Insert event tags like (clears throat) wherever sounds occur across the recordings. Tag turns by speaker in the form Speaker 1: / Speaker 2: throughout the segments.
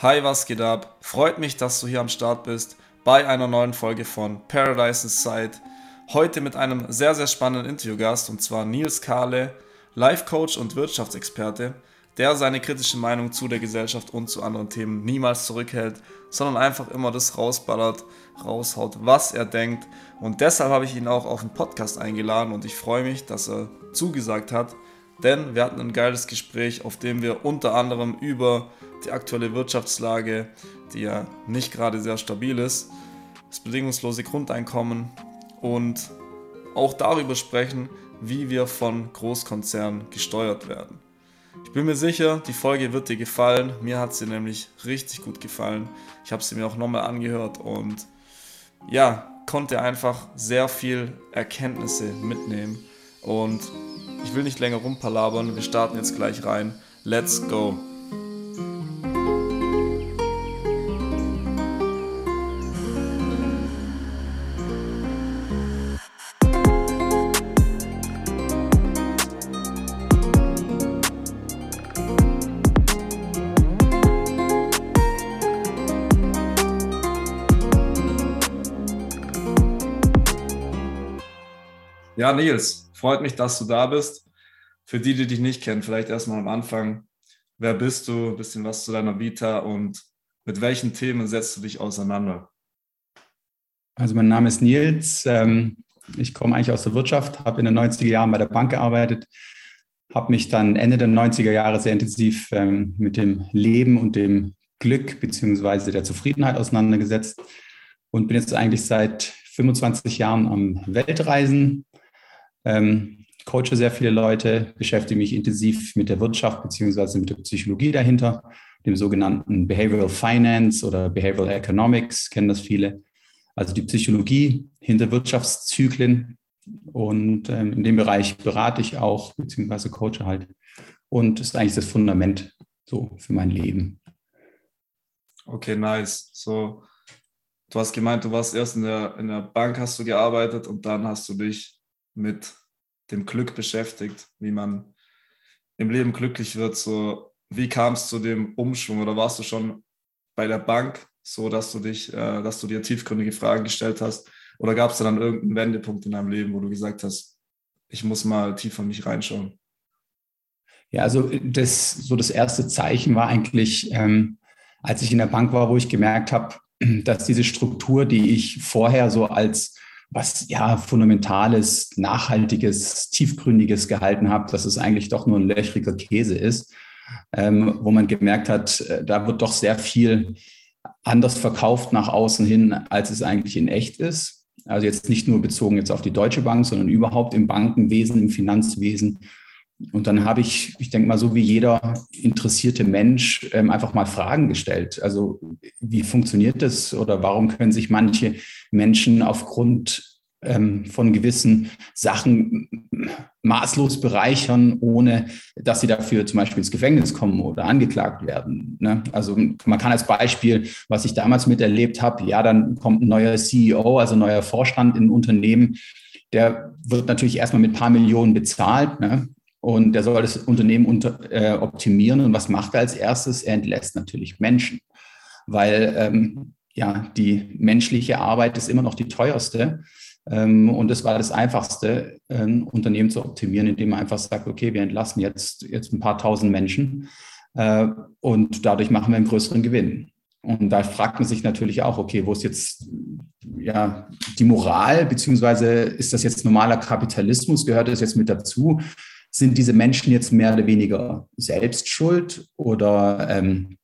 Speaker 1: Hi, was geht ab? Freut mich, dass du hier am Start bist bei einer neuen Folge von Paradise Inside. Heute mit einem sehr, sehr spannenden Interviewgast und zwar Nils Kahle, Life Coach und Wirtschaftsexperte, der seine kritische Meinung zu der Gesellschaft und zu anderen Themen niemals zurückhält, sondern einfach immer das rausballert, raushaut, was er denkt. Und deshalb habe ich ihn auch auf den Podcast eingeladen und ich freue mich, dass er zugesagt hat, denn wir hatten ein geiles Gespräch, auf dem wir unter anderem über die aktuelle Wirtschaftslage, die ja nicht gerade sehr stabil ist, das bedingungslose Grundeinkommen und auch darüber sprechen, wie wir von Großkonzernen gesteuert werden. Ich bin mir sicher, die Folge wird dir gefallen. Mir hat sie nämlich richtig gut gefallen. Ich habe sie mir auch nochmal angehört und ja, konnte einfach sehr viel Erkenntnisse mitnehmen. Und ich will nicht länger rumpalabern, wir starten jetzt gleich rein. Let's go! Nils, freut mich, dass du da bist. Für die, die dich nicht kennen, vielleicht erstmal am Anfang. Wer bist du? Ein bisschen was zu deiner Vita und mit welchen Themen setzt du dich auseinander?
Speaker 2: Also mein Name ist Nils. Ähm, ich komme eigentlich aus der Wirtschaft, habe in den 90er Jahren bei der Bank gearbeitet, habe mich dann Ende der 90er Jahre sehr intensiv ähm, mit dem Leben und dem Glück beziehungsweise der Zufriedenheit auseinandergesetzt und bin jetzt eigentlich seit 25 Jahren am Weltreisen, ähm, coache sehr viele Leute, beschäftige mich intensiv mit der Wirtschaft beziehungsweise mit der Psychologie dahinter, dem sogenannten Behavioral Finance oder Behavioral Economics, kennen das viele. Also die Psychologie hinter Wirtschaftszyklen. Und ähm, in dem Bereich berate ich auch, beziehungsweise coache halt. Und ist eigentlich das Fundament so für mein Leben.
Speaker 1: Okay, nice. So, du hast gemeint, du warst erst in der, in der Bank, hast du gearbeitet und dann hast du dich mit dem Glück beschäftigt, wie man im Leben glücklich wird. So, wie kam es zu dem Umschwung oder warst du schon bei der Bank so, dass du dich, äh, dass du dir tiefgründige Fragen gestellt hast? Oder gab es dann irgendeinen Wendepunkt in deinem Leben, wo du gesagt hast, ich muss mal tiefer mich reinschauen?
Speaker 2: Ja, also das, so das erste Zeichen war eigentlich, ähm, als ich in der Bank war, wo ich gemerkt habe, dass diese Struktur, die ich vorher so als was ja fundamentales, nachhaltiges, tiefgründiges gehalten habe, dass es eigentlich doch nur ein löchriger Käse ist, ähm, wo man gemerkt hat, äh, da wird doch sehr viel anders verkauft nach außen hin, als es eigentlich in echt ist. Also jetzt nicht nur bezogen jetzt auf die Deutsche Bank, sondern überhaupt im Bankenwesen, im Finanzwesen. Und dann habe ich, ich denke mal, so wie jeder interessierte Mensch, ähm, einfach mal Fragen gestellt. Also wie funktioniert das oder warum können sich manche Menschen aufgrund ähm, von gewissen Sachen maßlos bereichern, ohne dass sie dafür zum Beispiel ins Gefängnis kommen oder angeklagt werden. Ne? Also man kann als Beispiel, was ich damals miterlebt habe, ja, dann kommt ein neuer CEO, also ein neuer Vorstand in ein Unternehmen, der wird natürlich erstmal mit ein paar Millionen bezahlt. Ne? Und der soll das Unternehmen unter, äh, optimieren. Und was macht er als erstes? Er entlässt natürlich Menschen, weil ähm, ja, die menschliche Arbeit ist immer noch die teuerste. Ähm, und es war das Einfachste, ein Unternehmen zu optimieren, indem man einfach sagt, okay, wir entlassen jetzt, jetzt ein paar tausend Menschen äh, und dadurch machen wir einen größeren Gewinn. Und da fragt man sich natürlich auch, okay, wo ist jetzt ja, die Moral, beziehungsweise ist das jetzt normaler Kapitalismus, gehört das jetzt mit dazu? Sind diese Menschen jetzt mehr oder weniger selbst schuld oder ähm,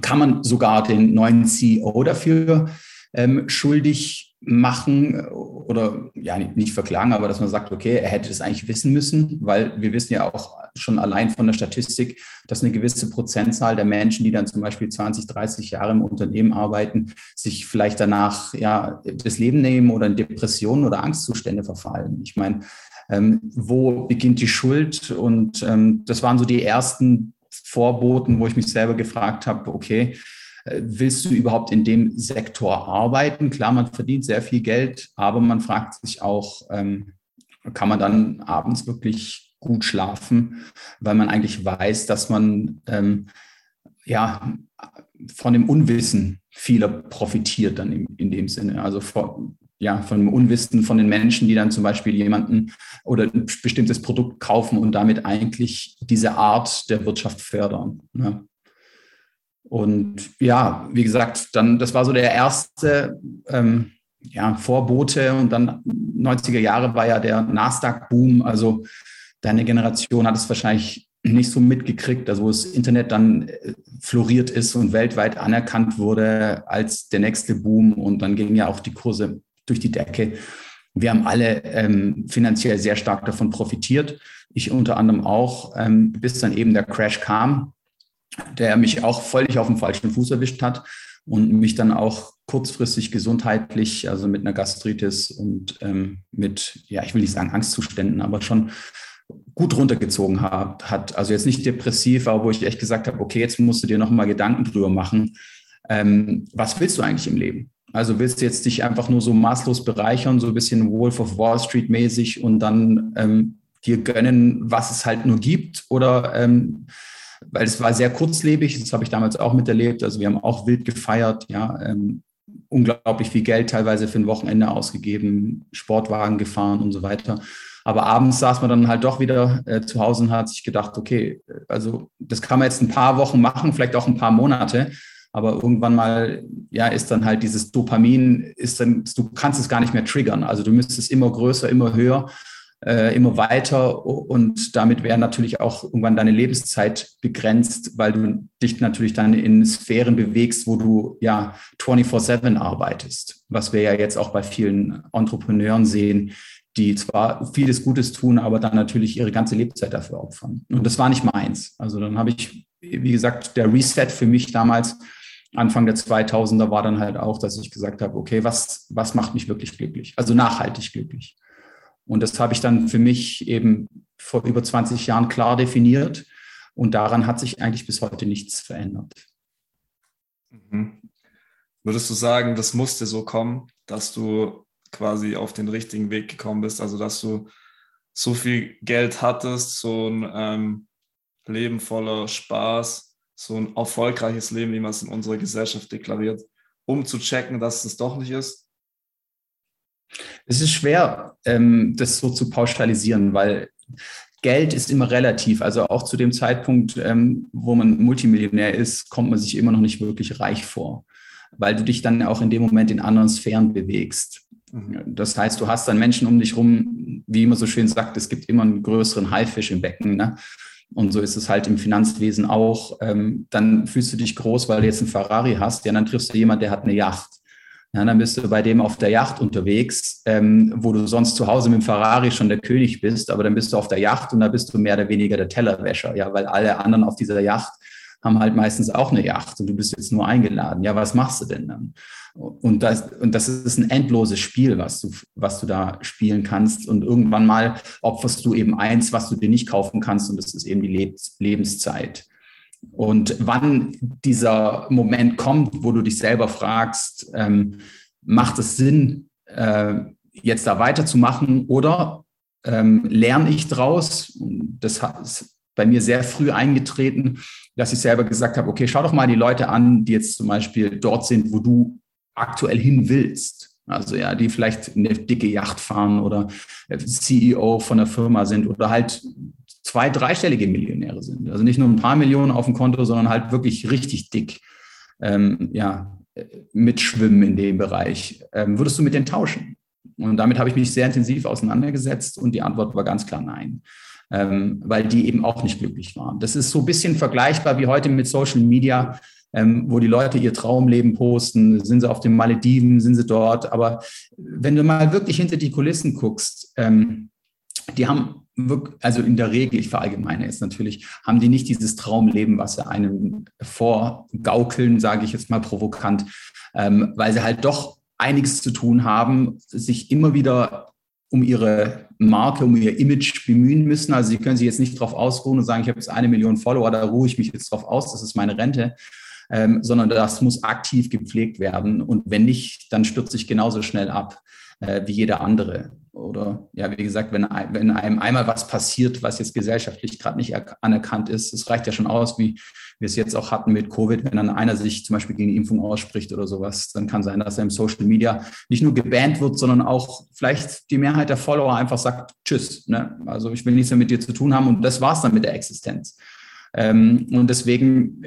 Speaker 2: kann man sogar den neuen CEO dafür ähm, schuldig machen oder ja nicht verklagen, aber dass man sagt, okay, er hätte es eigentlich wissen müssen, weil wir wissen ja auch schon allein von der Statistik, dass eine gewisse Prozentzahl der Menschen, die dann zum Beispiel 20, 30 Jahre im Unternehmen arbeiten, sich vielleicht danach ja das Leben nehmen oder in Depressionen oder Angstzustände verfallen. Ich meine, ähm, wo beginnt die Schuld? Und ähm, das waren so die ersten Vorboten, wo ich mich selber gefragt habe, okay, äh, willst du überhaupt in dem Sektor arbeiten? Klar, man verdient sehr viel Geld, aber man fragt sich auch, ähm, kann man dann abends wirklich gut schlafen, weil man eigentlich weiß, dass man ähm, ja, von dem Unwissen vieler profitiert dann in, in dem Sinne. Also von, ja, von dem Unwissen von den Menschen, die dann zum Beispiel jemanden oder ein bestimmtes Produkt kaufen und damit eigentlich diese Art der Wirtschaft fördern. Ne? Und ja, wie gesagt, dann, das war so der erste ähm, ja, Vorbote und dann 90er Jahre war ja der Nasdaq-Boom. Also deine Generation hat es wahrscheinlich nicht so mitgekriegt, also wo das Internet dann äh, floriert ist und weltweit anerkannt wurde als der nächste Boom und dann gingen ja auch die Kurse durch die Decke. Wir haben alle ähm, finanziell sehr stark davon profitiert. Ich unter anderem auch, ähm, bis dann eben der Crash kam, der mich auch völlig auf dem falschen Fuß erwischt hat und mich dann auch kurzfristig gesundheitlich, also mit einer Gastritis und ähm, mit, ja, ich will nicht sagen Angstzuständen, aber schon gut runtergezogen hat, hat. Also jetzt nicht depressiv, aber wo ich echt gesagt habe, okay, jetzt musst du dir nochmal Gedanken drüber machen. Ähm, was willst du eigentlich im Leben? Also willst du jetzt dich einfach nur so maßlos bereichern, so ein bisschen Wolf of Wall Street mäßig und dann ähm, dir gönnen, was es halt nur gibt? Oder ähm, weil es war sehr kurzlebig, das habe ich damals auch miterlebt. Also wir haben auch wild gefeiert, ja, ähm, unglaublich viel Geld teilweise für ein Wochenende ausgegeben, Sportwagen gefahren und so weiter. Aber abends saß man dann halt doch wieder äh, zu Hause und hat sich gedacht, okay, also das kann man jetzt ein paar Wochen machen, vielleicht auch ein paar Monate. Aber irgendwann mal, ja, ist dann halt dieses Dopamin, ist dann, du kannst es gar nicht mehr triggern. Also du müsstest immer größer, immer höher, äh, immer weiter und damit wäre natürlich auch irgendwann deine Lebenszeit begrenzt, weil du dich natürlich dann in Sphären bewegst, wo du ja 24-7 arbeitest, was wir ja jetzt auch bei vielen Entrepreneuren sehen, die zwar vieles Gutes tun, aber dann natürlich ihre ganze Lebzeit dafür opfern. Und das war nicht meins. Also dann habe ich, wie gesagt, der Reset für mich damals Anfang der 2000er war dann halt auch, dass ich gesagt habe, okay, was, was macht mich wirklich glücklich? Also nachhaltig glücklich. Und das habe ich dann für mich eben vor über 20 Jahren klar definiert. Und daran hat sich eigentlich bis heute nichts verändert.
Speaker 1: Mhm. Würdest du sagen, das musste so kommen, dass du quasi auf den richtigen Weg gekommen bist. Also dass du so viel Geld hattest, so ein ähm, Leben voller Spaß, so ein erfolgreiches Leben, wie man es in unserer Gesellschaft deklariert, um zu checken, dass es doch nicht ist?
Speaker 2: Es ist schwer, ähm, das so zu pauschalisieren, weil Geld ist immer relativ. Also auch zu dem Zeitpunkt, ähm, wo man Multimillionär ist, kommt man sich immer noch nicht wirklich reich vor, weil du dich dann auch in dem Moment in anderen Sphären bewegst. Mhm. Das heißt, du hast dann Menschen um dich rum, wie immer so schön sagt, es gibt immer einen größeren Haifisch im Becken. Ne? Und so ist es halt im Finanzwesen auch. Ähm, dann fühlst du dich groß, weil du jetzt einen Ferrari hast. Ja, dann triffst du jemanden, der hat eine Yacht. Ja, dann bist du bei dem auf der Yacht unterwegs, ähm, wo du sonst zu Hause mit dem Ferrari schon der König bist, aber dann bist du auf der Yacht und da bist du mehr oder weniger der Tellerwäscher, ja, weil alle anderen auf dieser Yacht haben halt meistens auch eine Yacht und du bist jetzt nur eingeladen. Ja, was machst du denn dann? Und das, und das ist ein endloses Spiel, was du, was du da spielen kannst. Und irgendwann mal opferst du eben eins, was du dir nicht kaufen kannst, und das ist eben die Lebenszeit. Und wann dieser Moment kommt, wo du dich selber fragst, ähm, macht es Sinn, äh, jetzt da weiterzumachen oder ähm, lerne ich draus? Das bei mir sehr früh eingetreten, dass ich selber gesagt habe, okay, schau doch mal die Leute an, die jetzt zum Beispiel dort sind, wo du aktuell hin willst. Also ja, die vielleicht eine dicke Yacht fahren oder CEO von der Firma sind oder halt zwei, dreistellige Millionäre sind. Also nicht nur ein paar Millionen auf dem Konto, sondern halt wirklich richtig dick ähm, ja, mitschwimmen in dem Bereich. Ähm, würdest du mit denen tauschen? Und damit habe ich mich sehr intensiv auseinandergesetzt und die Antwort war ganz klar nein, ähm, weil die eben auch nicht glücklich waren. Das ist so ein bisschen vergleichbar wie heute mit Social Media ähm, wo die Leute ihr Traumleben posten. Sind sie auf den Malediven, sind sie dort? Aber wenn du mal wirklich hinter die Kulissen guckst, ähm, die haben also in der Regel, ich verallgemeine jetzt natürlich, haben die nicht dieses Traumleben, was sie einem vorgaukeln, sage ich jetzt mal provokant, ähm, weil sie halt doch einiges zu tun haben, sich immer wieder um ihre Marke, um ihr Image bemühen müssen. Also sie können sich jetzt nicht darauf ausruhen und sagen, ich habe jetzt eine Million Follower, da ruhe ich mich jetzt drauf aus, das ist meine Rente, ähm, sondern das muss aktiv gepflegt werden. Und wenn nicht, dann stürzt sich genauso schnell ab äh, wie jeder andere. Oder ja, wie gesagt, wenn, wenn einem einmal was passiert, was jetzt gesellschaftlich gerade nicht anerkannt ist, es reicht ja schon aus, wie wir es jetzt auch hatten mit Covid, wenn dann einer sich zum Beispiel gegen die Impfung ausspricht oder sowas, dann kann sein, dass er im Social Media nicht nur gebannt wird, sondern auch vielleicht die Mehrheit der Follower einfach sagt, tschüss. Ne? Also ich will nichts mehr mit dir zu tun haben und das war's dann mit der Existenz. Ähm, und deswegen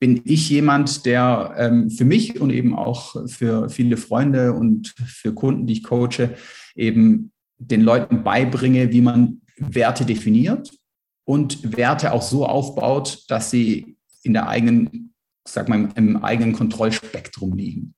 Speaker 2: bin ich jemand, der ähm, für mich und eben auch für viele Freunde und für Kunden, die ich coache, eben den Leuten beibringe, wie man Werte definiert und Werte auch so aufbaut, dass sie in der eigenen, sag mal, im eigenen Kontrollspektrum liegen.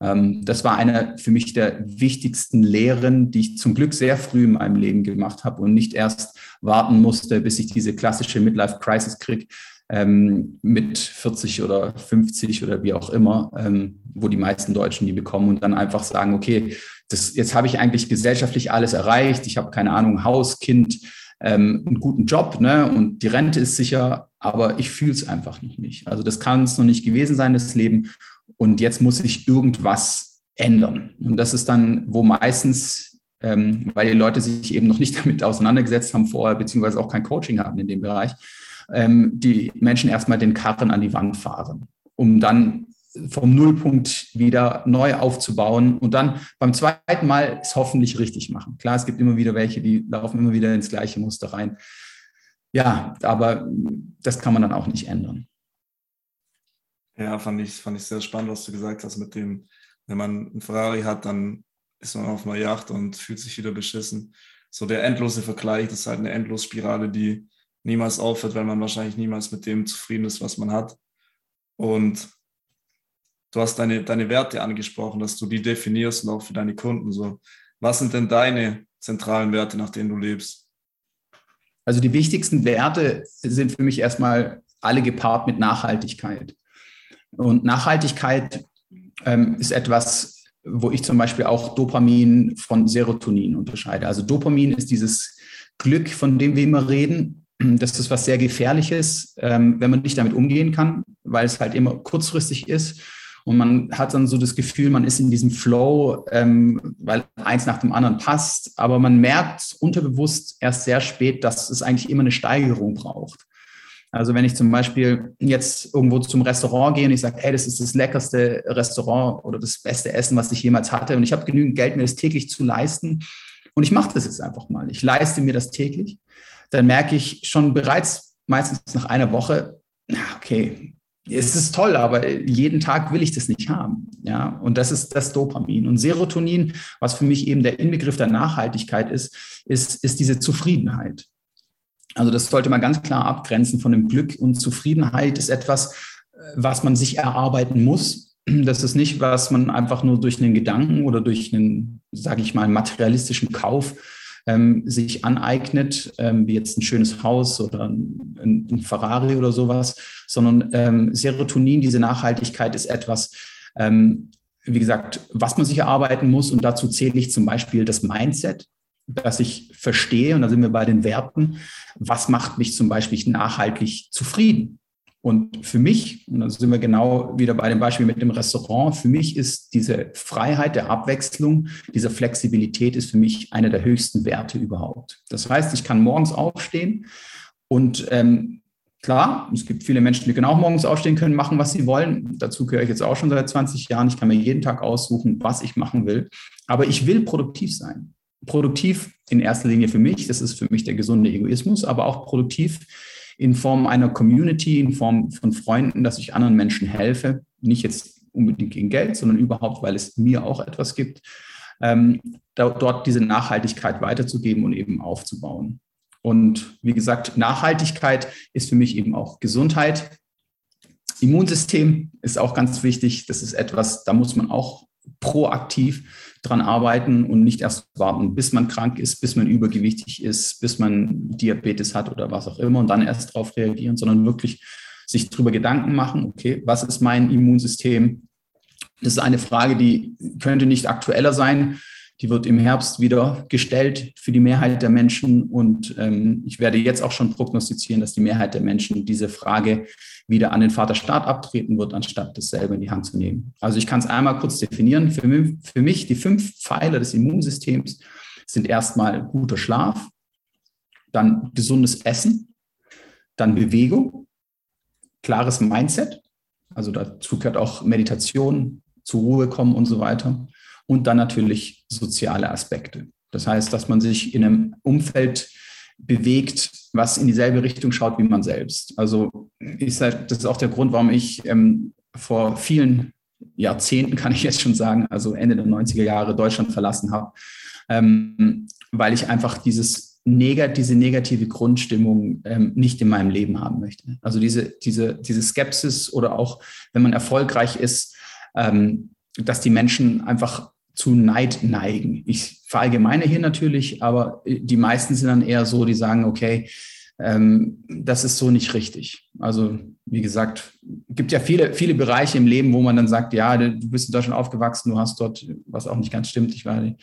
Speaker 2: Ähm, das war eine für mich der wichtigsten Lehren, die ich zum Glück sehr früh in meinem Leben gemacht habe und nicht erst warten musste, bis ich diese klassische Midlife Crisis kriege, ähm, mit 40 oder 50 oder wie auch immer, ähm, wo die meisten Deutschen die bekommen und dann einfach sagen, okay, das, jetzt habe ich eigentlich gesellschaftlich alles erreicht, ich habe keine Ahnung, Haus, Kind, ähm, einen guten Job ne, und die Rente ist sicher, aber ich fühle es einfach noch nicht. Also das kann es noch nicht gewesen sein, das Leben. Und jetzt muss sich irgendwas ändern. Und das ist dann, wo meistens, ähm, weil die Leute sich eben noch nicht (laughs) damit auseinandergesetzt haben vorher, beziehungsweise auch kein Coaching hatten in dem Bereich, ähm, die Menschen erstmal den Karren an die Wand fahren, um dann vom Nullpunkt wieder neu aufzubauen und dann beim zweiten Mal es hoffentlich richtig machen. Klar, es gibt immer wieder welche, die laufen immer wieder ins gleiche Muster rein. Ja, aber das kann man dann auch nicht ändern.
Speaker 1: Ja, fand ich, fand ich sehr spannend, was du gesagt hast mit dem, wenn man einen Ferrari hat, dann ist man auf einer Yacht und fühlt sich wieder beschissen. So der endlose Vergleich, das ist halt eine Endlosspirale, die niemals aufhört, weil man wahrscheinlich niemals mit dem zufrieden ist, was man hat. Und du hast deine, deine Werte angesprochen, dass du die definierst und auch für deine Kunden. So, was sind denn deine zentralen Werte, nach denen du lebst?
Speaker 2: Also die wichtigsten Werte sind für mich erstmal alle gepaart mit Nachhaltigkeit. Und Nachhaltigkeit ähm, ist etwas, wo ich zum Beispiel auch Dopamin von Serotonin unterscheide. Also Dopamin ist dieses Glück, von dem wir immer reden, das ist was sehr Gefährliches, ähm, wenn man nicht damit umgehen kann, weil es halt immer kurzfristig ist. Und man hat dann so das Gefühl, man ist in diesem Flow, ähm, weil eins nach dem anderen passt. Aber man merkt unterbewusst erst sehr spät, dass es eigentlich immer eine Steigerung braucht. Also wenn ich zum Beispiel jetzt irgendwo zum Restaurant gehe und ich sage, hey, das ist das leckerste Restaurant oder das beste Essen, was ich jemals hatte und ich habe genügend Geld, mir das täglich zu leisten und ich mache das jetzt einfach mal. Ich leiste mir das täglich dann merke ich schon bereits meistens nach einer Woche, okay, es ist toll, aber jeden Tag will ich das nicht haben. Ja, und das ist das Dopamin. Und Serotonin, was für mich eben der Inbegriff der Nachhaltigkeit ist, ist, ist diese Zufriedenheit. Also das sollte man ganz klar abgrenzen von dem Glück. Und Zufriedenheit ist etwas, was man sich erarbeiten muss. Das ist nicht, was man einfach nur durch einen Gedanken oder durch einen, sage ich mal, materialistischen Kauf ähm, sich aneignet, ähm, wie jetzt ein schönes Haus oder ein, ein Ferrari oder sowas, sondern ähm, Serotonin, diese Nachhaltigkeit ist etwas, ähm, wie gesagt, was man sich erarbeiten muss. Und dazu zähle ich zum Beispiel das Mindset, dass ich verstehe, und da sind wir bei den Werten, was macht mich zum Beispiel nachhaltig zufrieden? Und für mich, und da sind wir genau wieder bei dem Beispiel mit dem Restaurant, für mich ist diese Freiheit der Abwechslung, diese Flexibilität ist für mich einer der höchsten Werte überhaupt. Das heißt, ich kann morgens aufstehen und ähm, klar, es gibt viele Menschen, die auch morgens aufstehen können, machen, was sie wollen. Dazu gehöre ich jetzt auch schon seit 20 Jahren. Ich kann mir jeden Tag aussuchen, was ich machen will. Aber ich will produktiv sein. Produktiv in erster Linie für mich, das ist für mich der gesunde Egoismus, aber auch produktiv in Form einer Community, in Form von Freunden, dass ich anderen Menschen helfe. Nicht jetzt unbedingt gegen Geld, sondern überhaupt, weil es mir auch etwas gibt, ähm, da, dort diese Nachhaltigkeit weiterzugeben und eben aufzubauen. Und wie gesagt, Nachhaltigkeit ist für mich eben auch Gesundheit. Immunsystem ist auch ganz wichtig. Das ist etwas, da muss man auch proaktiv dran arbeiten und nicht erst warten, bis man krank ist, bis man übergewichtig ist, bis man Diabetes hat oder was auch immer und dann erst darauf reagieren, sondern wirklich sich darüber Gedanken machen, okay, was ist mein Immunsystem? Das ist eine Frage, die könnte nicht aktueller sein. Die wird im Herbst wieder gestellt für die Mehrheit der Menschen. Und ähm, ich werde jetzt auch schon prognostizieren, dass die Mehrheit der Menschen diese Frage wieder an den Vaterstaat abtreten wird, anstatt das selber in die Hand zu nehmen. Also ich kann es einmal kurz definieren. Für mich, für mich die fünf Pfeiler des Immunsystems sind erstmal guter Schlaf, dann gesundes Essen, dann Bewegung, klares Mindset, also dazu gehört auch Meditation, zur Ruhe kommen und so weiter. Und dann natürlich soziale Aspekte. Das heißt, dass man sich in einem Umfeld bewegt, was in dieselbe Richtung schaut wie man selbst. Also ich sage, das ist auch der Grund, warum ich ähm, vor vielen Jahrzehnten, (laughs) kann ich jetzt schon sagen, also Ende der 90er Jahre Deutschland verlassen habe, ähm, weil ich einfach dieses diese negative Grundstimmung ähm, nicht in meinem Leben haben möchte. Also diese, diese, diese Skepsis oder auch, wenn man erfolgreich ist, ähm, dass die Menschen einfach zu Neid neigen. Ich verallgemeine hier natürlich, aber die meisten sind dann eher so, die sagen, okay, ähm, das ist so nicht richtig. Also wie gesagt, gibt ja viele, viele Bereiche im Leben, wo man dann sagt, ja, du bist in Deutschland aufgewachsen, du hast dort, was auch nicht ganz stimmt, ich war die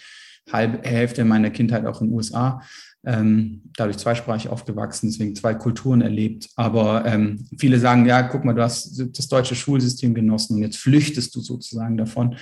Speaker 2: halbe Hälfte meiner Kindheit auch in den USA, ähm, dadurch zweisprachig aufgewachsen, deswegen zwei Kulturen erlebt. Aber ähm, viele sagen, ja, guck mal, du hast das deutsche Schulsystem genossen und jetzt flüchtest du sozusagen davon.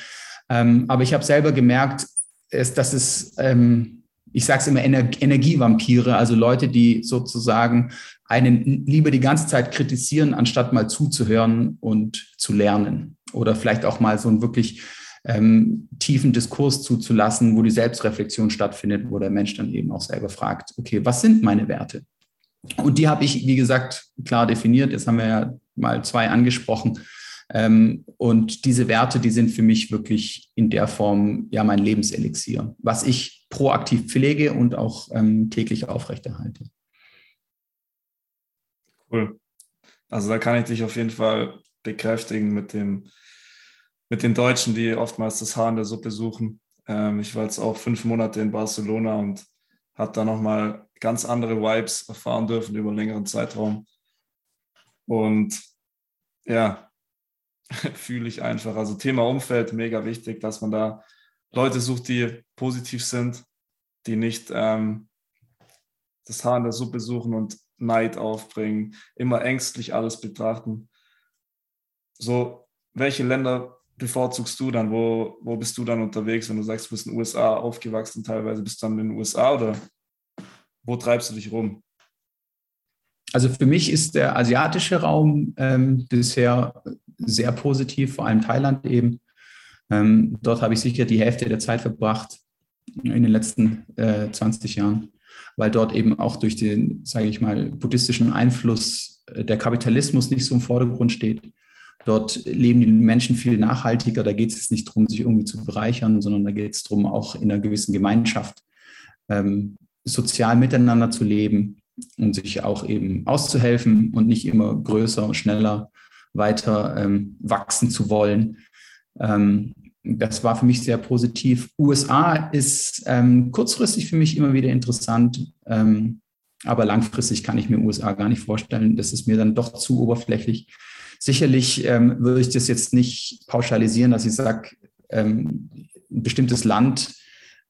Speaker 2: Ähm, aber ich habe selber gemerkt, ist, dass es, ähm, ich sage es immer, Ener Energievampire, also Leute, die sozusagen einen lieber die ganze Zeit kritisieren, anstatt mal zuzuhören und zu lernen. Oder vielleicht auch mal so einen wirklich ähm, tiefen Diskurs zuzulassen, wo die Selbstreflexion stattfindet, wo der Mensch dann eben auch selber fragt, okay, was sind meine Werte? Und die habe ich, wie gesagt, klar definiert. Jetzt haben wir ja mal zwei angesprochen. Ähm, und diese Werte, die sind für mich wirklich in der Form ja mein Lebenselixier, was ich proaktiv pflege und auch ähm, täglich aufrechterhalte.
Speaker 1: Cool. Also da kann ich dich auf jeden Fall bekräftigen mit dem, mit den Deutschen, die oftmals das Haar in der Suppe suchen. Ähm, ich war jetzt auch fünf Monate in Barcelona und habe da nochmal ganz andere Vibes erfahren dürfen über einen längeren Zeitraum. Und ja, (laughs) fühle ich einfach. Also Thema Umfeld, mega wichtig, dass man da Leute sucht, die positiv sind, die nicht ähm, das Haar in der Suppe suchen und Neid aufbringen, immer ängstlich alles betrachten. So, welche Länder bevorzugst du dann? Wo, wo bist du dann unterwegs, wenn du sagst, du bist in den USA aufgewachsen, teilweise bist du dann in den USA oder wo treibst du dich rum?
Speaker 2: Also für mich ist der asiatische Raum ähm, bisher sehr positiv, vor allem Thailand eben. Ähm, dort habe ich sicher die Hälfte der Zeit verbracht in den letzten äh, 20 Jahren, weil dort eben auch durch den, sage ich mal, buddhistischen Einfluss äh, der Kapitalismus nicht so im Vordergrund steht. Dort leben die Menschen viel nachhaltiger. Da geht es nicht darum, sich irgendwie zu bereichern, sondern da geht es darum, auch in einer gewissen Gemeinschaft ähm, sozial miteinander zu leben und sich auch eben auszuhelfen und nicht immer größer und schneller weiter ähm, wachsen zu wollen. Ähm, das war für mich sehr positiv. USA ist ähm, kurzfristig für mich immer wieder interessant, ähm, aber langfristig kann ich mir USA gar nicht vorstellen. Das ist mir dann doch zu oberflächlich. Sicherlich ähm, würde ich das jetzt nicht pauschalisieren, dass ich sage, ähm, ein bestimmtes Land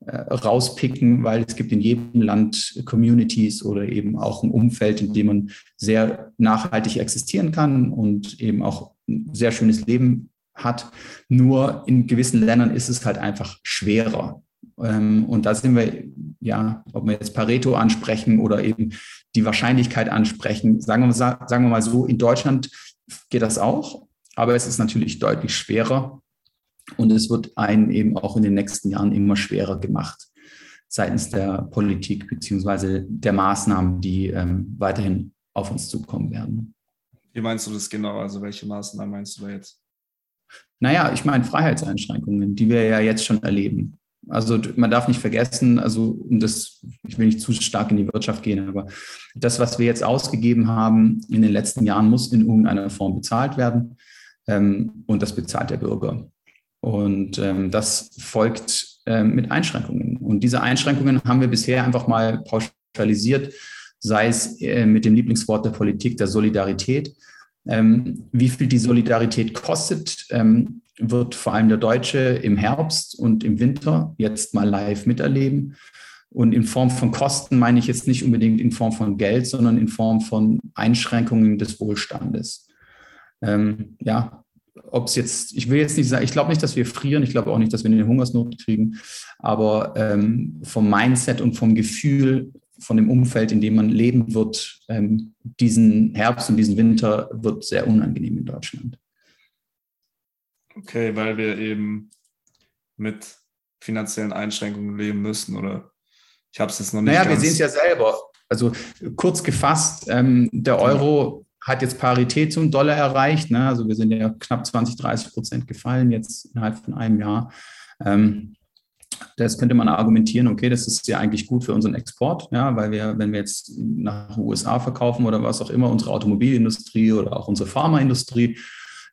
Speaker 2: rauspicken, weil es gibt in jedem Land Communities oder eben auch ein Umfeld, in dem man sehr nachhaltig existieren kann und eben auch ein sehr schönes Leben hat. Nur in gewissen Ländern ist es halt einfach schwerer. Ähm, und da sind wir, ja, ob wir jetzt Pareto ansprechen oder eben die Wahrscheinlichkeit ansprechen, sagen wir, sagen wir mal so, in Deutschland geht das auch, aber es ist natürlich deutlich schwerer, und es wird einen eben auch in den nächsten Jahren immer schwerer gemacht seitens der Politik beziehungsweise der Maßnahmen, die ähm, weiterhin auf uns zukommen werden.
Speaker 1: Wie meinst du das genau? Also welche Maßnahmen meinst du da jetzt?
Speaker 2: Naja, ich meine Freiheitseinschränkungen, die wir ja jetzt schon erleben. Also man darf nicht vergessen, also das, ich will nicht zu stark in die Wirtschaft gehen, aber das, was wir jetzt ausgegeben haben in den letzten Jahren, muss in irgendeiner Form bezahlt werden. Ähm, und das bezahlt der Bürger. Und ähm, das folgt ähm, mit Einschränkungen. Und diese Einschränkungen haben wir bisher einfach mal pauschalisiert, sei es äh, mit dem Lieblingswort der Politik der Solidarität. Ähm, wie viel die Solidarität kostet, ähm, wird vor allem der Deutsche im Herbst und im Winter jetzt mal live miterleben. Und in Form von Kosten meine ich jetzt nicht unbedingt in Form von Geld, sondern in Form von Einschränkungen des Wohlstandes. Ähm, ja, ob es jetzt, ich will jetzt nicht sagen, ich glaube nicht, dass wir frieren, ich glaube auch nicht, dass wir eine Hungersnot kriegen, aber ähm, vom Mindset und vom Gefühl, von dem Umfeld, in dem man leben wird, ähm, diesen Herbst und diesen Winter wird sehr unangenehm in Deutschland.
Speaker 1: Okay, weil wir eben mit finanziellen Einschränkungen leben müssen, oder? Ich habe es jetzt noch nicht.
Speaker 2: Naja, wir sehen es ja selber. Also kurz gefasst, ähm, der Euro hat jetzt Parität zum Dollar erreicht. Ne? Also wir sind ja knapp 20, 30 Prozent gefallen jetzt innerhalb von einem Jahr. Ähm, das könnte man argumentieren, okay, das ist ja eigentlich gut für unseren Export, ja, weil wir, wenn wir jetzt nach den USA verkaufen oder was auch immer, unsere Automobilindustrie oder auch unsere Pharmaindustrie,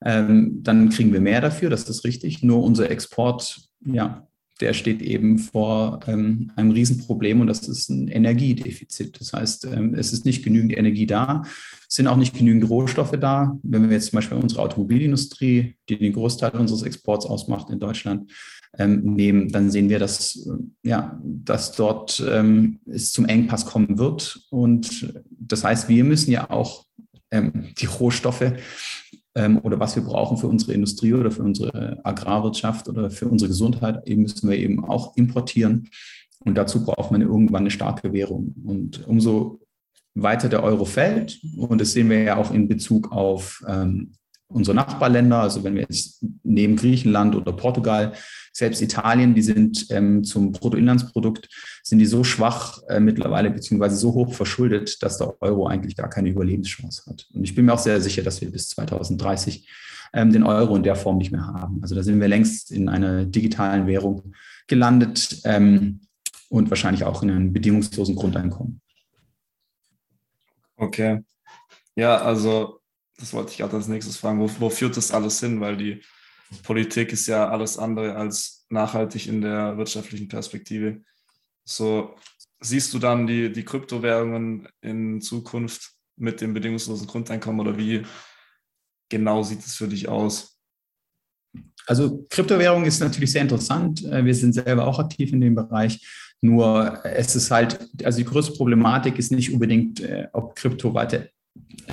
Speaker 2: ähm, dann kriegen wir mehr dafür, das ist richtig. Nur unser Export, ja, der steht eben vor ähm, einem Riesenproblem und das ist ein Energiedefizit. Das heißt, ähm, es ist nicht genügend Energie da, es sind auch nicht genügend Rohstoffe da. Wenn wir jetzt zum Beispiel unsere Automobilindustrie, die den Großteil unseres Exports ausmacht in Deutschland, ähm, nehmen, dann sehen wir, dass, ja, dass dort ähm, es zum Engpass kommen wird. Und das heißt, wir müssen ja auch ähm, die Rohstoffe ähm, oder was wir brauchen für unsere Industrie oder für unsere Agrarwirtschaft oder für unsere Gesundheit, eben müssen wir eben auch importieren. Und dazu braucht man irgendwann eine starke Währung. Und umso weiter der Euro fällt, und das sehen wir ja auch in Bezug auf ähm, unsere Nachbarländer, also wenn wir jetzt neben Griechenland oder Portugal, selbst Italien, die sind ähm, zum Bruttoinlandsprodukt, sind die so schwach äh, mittlerweile, beziehungsweise so hoch verschuldet, dass der Euro eigentlich gar keine Überlebenschance hat. Und ich bin mir auch sehr sicher, dass wir bis 2030 ähm, den Euro in der Form nicht mehr haben. Also da sind wir längst in einer digitalen Währung gelandet ähm, und wahrscheinlich auch in einem bedingungslosen Grundeinkommen.
Speaker 1: Okay. Ja, also das wollte ich gerade als nächstes fragen, wo, wo führt das alles hin? Weil die Politik ist ja alles andere als nachhaltig in der wirtschaftlichen Perspektive. So siehst du dann die, die Kryptowährungen in Zukunft mit dem bedingungslosen Grundeinkommen oder wie genau sieht es für dich aus?
Speaker 2: Also Kryptowährung ist natürlich sehr interessant. Äh, wir sind selber auch aktiv in dem Bereich. Nur es ist halt, also die größte Problematik ist nicht unbedingt, äh, ob Krypto weiter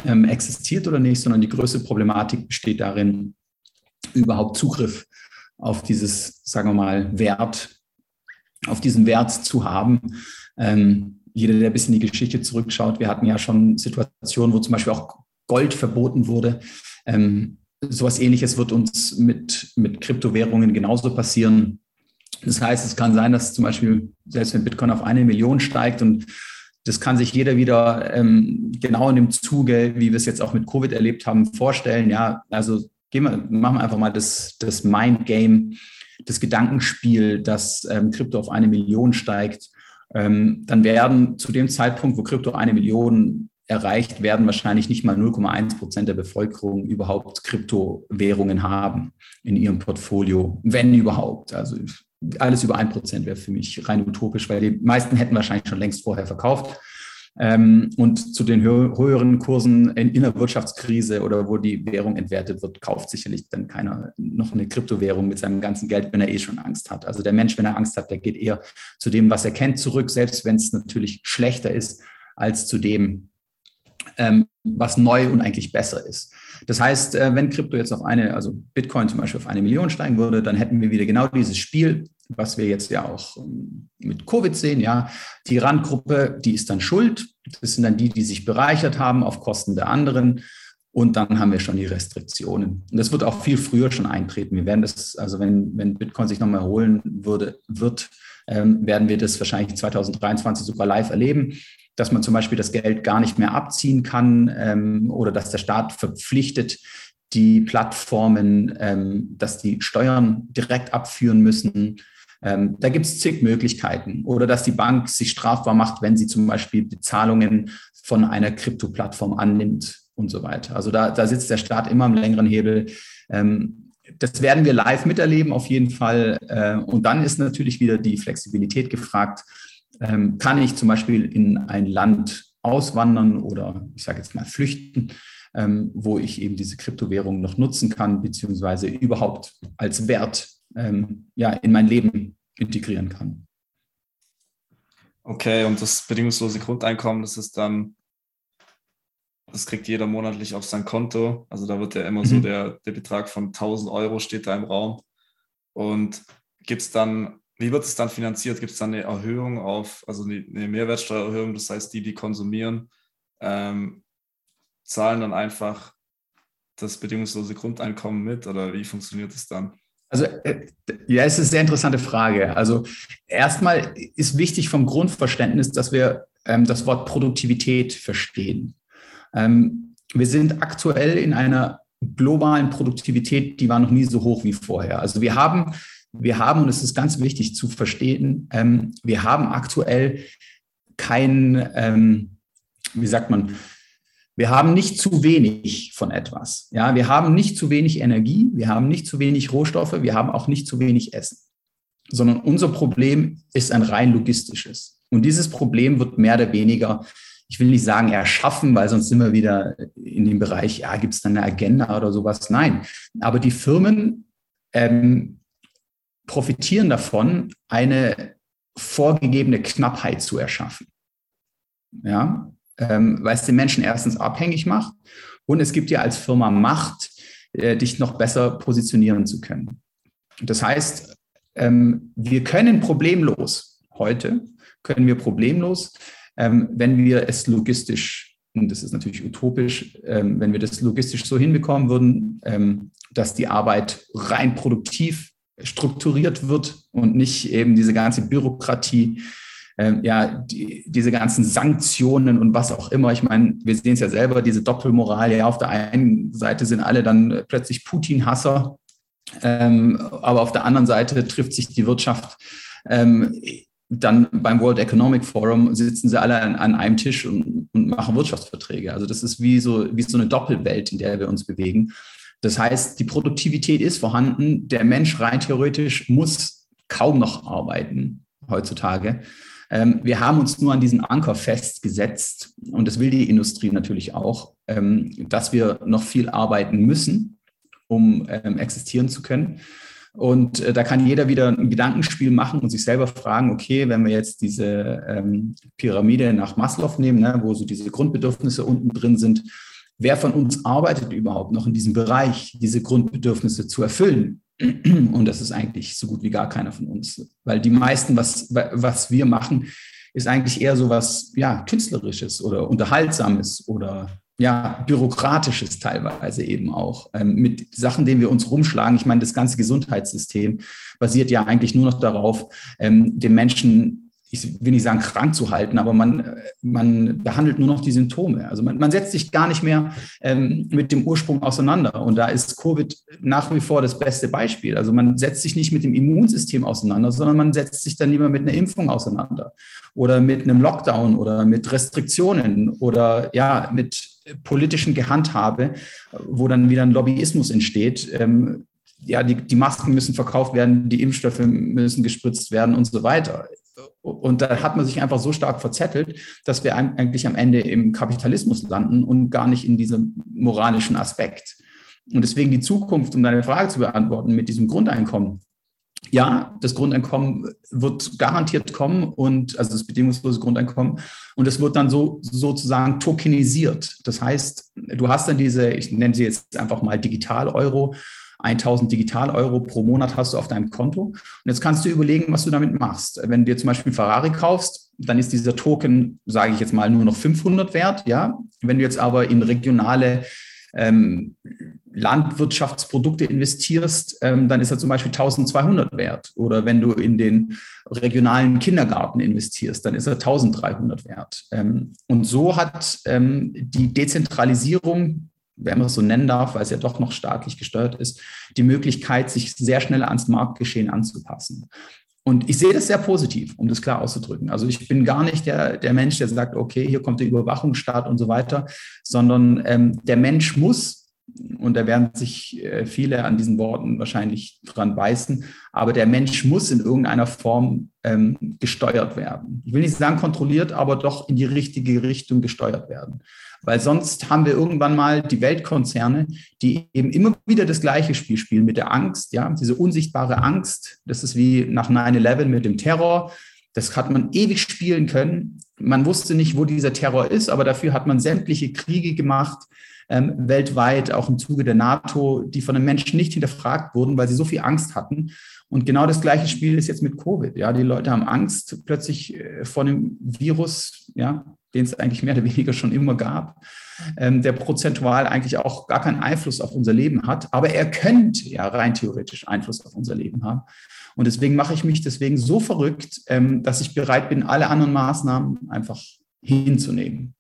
Speaker 2: ähm, existiert oder nicht, sondern die größte Problematik besteht darin, überhaupt Zugriff auf dieses, sagen wir mal, Wert, auf diesen Wert zu haben. Ähm, jeder, der ein bisschen die Geschichte zurückschaut, wir hatten ja schon Situationen, wo zum Beispiel auch Gold verboten wurde. Ähm, sowas ähnliches wird uns mit, mit Kryptowährungen genauso passieren. Das heißt, es kann sein, dass zum Beispiel, selbst wenn Bitcoin auf eine Million steigt und das kann sich jeder wieder ähm, genau in dem Zuge, wie wir es jetzt auch mit Covid erlebt haben, vorstellen. Ja, also gehen wir, machen wir einfach mal das, das Mind-Game, das Gedankenspiel, dass ähm, Krypto auf eine Million steigt. Ähm, dann werden zu dem Zeitpunkt, wo Krypto eine Million erreicht, werden wahrscheinlich nicht mal 0,1 Prozent der Bevölkerung überhaupt Kryptowährungen haben in ihrem Portfolio, wenn überhaupt. Also alles über ein Prozent wäre für mich rein utopisch, weil die meisten hätten wahrscheinlich schon längst vorher verkauft. Ähm, und zu den hö höheren Kursen in, in der Wirtschaftskrise oder wo die Währung entwertet wird, kauft sicherlich dann keiner noch eine Kryptowährung mit seinem ganzen Geld, wenn er eh schon Angst hat. Also der Mensch, wenn er Angst hat, der geht eher zu dem, was er kennt, zurück, selbst wenn es natürlich schlechter ist als zu dem, ähm, was neu und eigentlich besser ist. Das heißt, äh, wenn Krypto jetzt auf eine, also Bitcoin zum Beispiel auf eine Million steigen würde, dann hätten wir wieder genau dieses Spiel, was wir jetzt ja auch ähm, mit Covid sehen. Ja, die Randgruppe, die ist dann schuld. Das sind dann die, die sich bereichert haben auf Kosten der anderen. Und dann haben wir schon die Restriktionen. Und das wird auch viel früher schon eintreten. Wir werden das, also wenn, wenn Bitcoin sich nochmal erholen würde, wird, ähm, werden wir das wahrscheinlich 2023 sogar live erleben dass man zum Beispiel das Geld gar nicht mehr abziehen kann ähm, oder dass der Staat verpflichtet, die Plattformen, ähm, dass die Steuern direkt abführen müssen. Ähm, da gibt es zig Möglichkeiten. Oder dass die Bank sich strafbar macht, wenn sie zum Beispiel Bezahlungen von einer Krypto-Plattform annimmt und so weiter. Also da, da sitzt der Staat immer am längeren Hebel. Ähm, das werden wir live miterleben auf jeden Fall. Äh, und dann ist natürlich wieder die Flexibilität gefragt ähm, kann ich zum Beispiel in ein Land auswandern oder ich sage jetzt mal flüchten, ähm, wo ich eben diese Kryptowährung noch nutzen kann, beziehungsweise überhaupt als Wert ähm, ja, in mein Leben integrieren kann.
Speaker 1: Okay, und das bedingungslose Grundeinkommen, das ist dann, das kriegt jeder monatlich auf sein Konto. Also da wird ja immer mhm. so der, der Betrag von 1000 Euro steht da im Raum. Und gibt es dann, wie wird es dann finanziert? Gibt es dann eine Erhöhung auf, also eine Mehrwertsteuererhöhung? Das heißt, die, die konsumieren, ähm, zahlen dann einfach das bedingungslose Grundeinkommen mit oder wie funktioniert es dann?
Speaker 2: Also äh, ja, es ist eine sehr interessante Frage. Also erstmal ist wichtig vom Grundverständnis, dass wir ähm, das Wort Produktivität verstehen. Ähm, wir sind aktuell in einer globalen Produktivität, die war noch nie so hoch wie vorher. Also wir haben, wir haben, und es ist ganz wichtig zu verstehen, ähm, wir haben aktuell kein, ähm, wie sagt man, wir haben nicht zu wenig von etwas. Ja, wir haben nicht zu wenig Energie, wir haben nicht zu wenig Rohstoffe, wir haben auch nicht zu wenig Essen, sondern unser Problem ist ein rein logistisches. Und dieses Problem wird mehr oder weniger, ich will nicht sagen erschaffen, weil sonst sind wir wieder in dem Bereich, ja, gibt es dann eine Agenda oder sowas? Nein. Aber die Firmen ähm, profitieren davon, eine vorgegebene Knappheit zu erschaffen. Ja, ähm, weil es den Menschen erstens abhängig macht und es gibt dir als Firma Macht, äh, dich noch besser positionieren zu können. Das heißt, ähm, wir können problemlos, heute können wir problemlos, ähm, wenn wir es logistisch, und das ist natürlich utopisch, ähm, wenn wir das logistisch so hinbekommen würden, ähm, dass die Arbeit rein produktiv strukturiert wird und nicht eben diese ganze Bürokratie ähm, ja, die, diese ganzen Sanktionen und was auch immer. Ich meine, wir sehen es ja selber, diese Doppelmoral. Ja, auf der einen Seite sind alle dann plötzlich Putin-Hasser, ähm, aber auf der anderen Seite trifft sich die Wirtschaft. Ähm, dann beim World Economic Forum sitzen sie alle an, an einem Tisch und, und, machen Wirtschaftsverträge. Also das ist wie so, wie so eine Doppelwelt, in der wir uns bewegen. Das heißt, die Produktivität ist vorhanden. Der Mensch rein theoretisch muss kaum noch arbeiten heutzutage. Ähm, wir haben uns nur an diesen Anker festgesetzt, und das will die Industrie natürlich auch, ähm, dass wir noch viel arbeiten müssen, um ähm, existieren zu können. Und äh, da kann jeder wieder ein Gedankenspiel machen und sich selber fragen, okay, wenn wir jetzt diese Pyramide nach Maslow nehmen, ne, wo so diese Grundbedürfnisse unten drin sind, wer von uns arbeitet überhaupt noch in diesem Bereich, diese Grundbedürfnisse zu erfüllen? (clears throat) Und das ist eigentlich so gut wie gar keiner von uns. Weil die meisten, was, was wir machen, ist eigentlich eher so was ja, Künstlerisches oder Unterhaltsames oder ja, Bürokratisches teilweise eben auch. Ähm, mit Sachen, denen wir uns rumschlagen. Ich meine, das ganze Gesundheitssystem basiert ja eigentlich nur noch darauf, ähm, den Menschen ich will nicht sagen krank zu halten, aber man, man behandelt nur noch die Symptome. Also man, man setzt sich gar nicht mehr ähm, mit dem Ursprung auseinander. Und da ist Covid nach wie vor das beste Beispiel. Also man setzt sich nicht mit dem Immunsystem auseinander, sondern man setzt sich dann lieber mit einer Impfung auseinander oder mit einem Lockdown oder mit Restriktionen oder ja, mit politischen Gehandhabe, wo dann wieder ein Lobbyismus entsteht. Ähm, ja, die, die Masken müssen verkauft werden, die Impfstoffe müssen gespritzt werden und so weiter. Und da hat man sich einfach so stark verzettelt, dass wir eigentlich am Ende im Kapitalismus landen und gar nicht in diesem moralischen Aspekt. Und deswegen die Zukunft, um deine Frage zu beantworten, mit diesem Grundeinkommen. Ja, das Grundeinkommen wird garantiert kommen und also das bedingungslose Grundeinkommen und es wird dann so sozusagen tokenisiert. Das heißt, du hast dann diese, ich nenne sie jetzt einfach mal Digital-Euro 1000 Digital-Euro pro Monat hast du auf deinem Konto. Und jetzt kannst du überlegen, was du damit machst. Wenn du dir zum Beispiel Ferrari kaufst, dann ist dieser Token, sage ich jetzt mal, nur noch 500 wert. Ja, wenn du jetzt aber in regionale ähm, Landwirtschaftsprodukte investierst, ähm, dann ist er zum Beispiel 1200 wert. Oder wenn du in den regionalen Kindergarten investierst, dann ist er 1300 wert. Ähm, und so hat ähm, die Dezentralisierung wenn man es so nennen darf, weil es ja doch noch staatlich gesteuert ist, die Möglichkeit, sich sehr schnell ans Marktgeschehen anzupassen. Und ich sehe das sehr positiv, um das klar auszudrücken. Also ich bin gar nicht der, der Mensch, der sagt, okay, hier kommt der Überwachungsstaat und so weiter, sondern ähm, der Mensch muss und da werden sich äh, viele an diesen Worten wahrscheinlich dran beißen. Aber der Mensch muss in irgendeiner Form ähm, gesteuert werden. Ich will nicht sagen kontrolliert, aber doch in die richtige Richtung gesteuert werden. Weil sonst haben wir irgendwann mal die Weltkonzerne, die eben immer wieder das gleiche Spiel spielen mit der Angst, ja, diese unsichtbare Angst. Das ist wie nach 9-11 mit dem Terror. Das hat man ewig spielen können. Man wusste nicht, wo dieser Terror ist, aber dafür hat man sämtliche Kriege gemacht, ähm, weltweit, auch im Zuge der NATO, die von den Menschen nicht hinterfragt wurden, weil sie so viel Angst hatten. Und genau das gleiche Spiel ist jetzt mit Covid. Ja, die Leute haben Angst plötzlich äh, vor dem Virus, ja, den es eigentlich mehr oder weniger schon immer gab, ähm, der prozentual eigentlich auch gar keinen Einfluss auf unser Leben hat. Aber er könnte ja rein theoretisch Einfluss auf unser Leben haben. Und deswegen mache ich mich deswegen so verrückt, ähm, dass ich bereit bin, alle anderen Maßnahmen einfach hinzunehmen.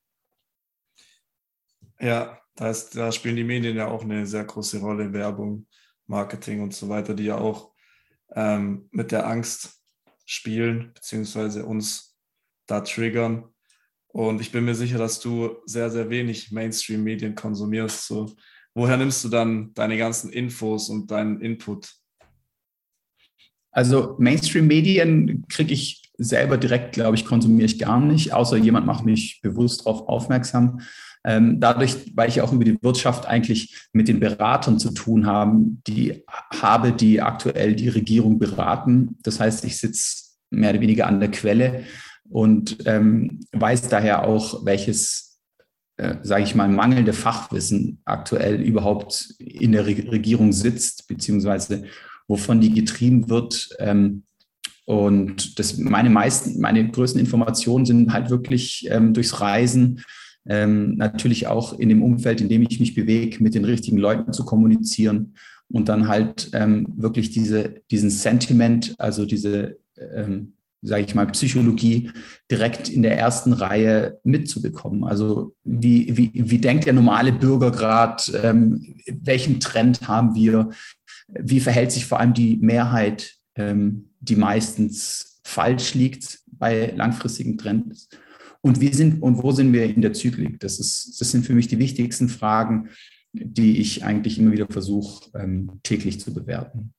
Speaker 1: Ja, da, ist, da spielen die Medien ja auch eine sehr große Rolle, Werbung, Marketing und so weiter, die ja auch ähm, mit der Angst spielen, beziehungsweise uns da triggern. Und ich bin mir sicher, dass du sehr, sehr wenig Mainstream-Medien konsumierst. So, woher nimmst du dann deine ganzen Infos und deinen Input?
Speaker 2: Also Mainstream-Medien kriege ich selber direkt, glaube ich, konsumiere ich gar nicht, außer jemand macht mich bewusst darauf aufmerksam. Ähm, dadurch, weil ich auch über die Wirtschaft eigentlich mit den Beratern zu tun haben, die habe, die aktuell die Regierung beraten. Das heißt, ich sitze mehr oder weniger an der Quelle und ähm, weiß daher auch, welches, äh, sage ich mal, mangelnde Fachwissen aktuell überhaupt in der Re Regierung sitzt, beziehungsweise wovon die getrieben wird. Ähm, und das, meine meisten, meine größten Informationen sind halt wirklich ähm, durchs Reisen, ähm, natürlich auch in dem Umfeld, in dem ich mich bewege, mit den richtigen Leuten zu kommunizieren und dann halt ähm, wirklich diese, diesen Sentiment, also diese, ähm, sage ich mal, Psychologie direkt in der ersten Reihe mitzubekommen. Also wie, wie, wie denkt der normale Bürger gerade, ähm, welchen Trend haben wir, wie verhält sich vor allem die Mehrheit, ähm, die meistens falsch liegt bei langfristigen Trends und wie sind und wo sind wir in der Zyklik? Das, ist, das sind für mich die wichtigsten Fragen, die ich eigentlich immer wieder versuche, ähm, täglich zu bewerten.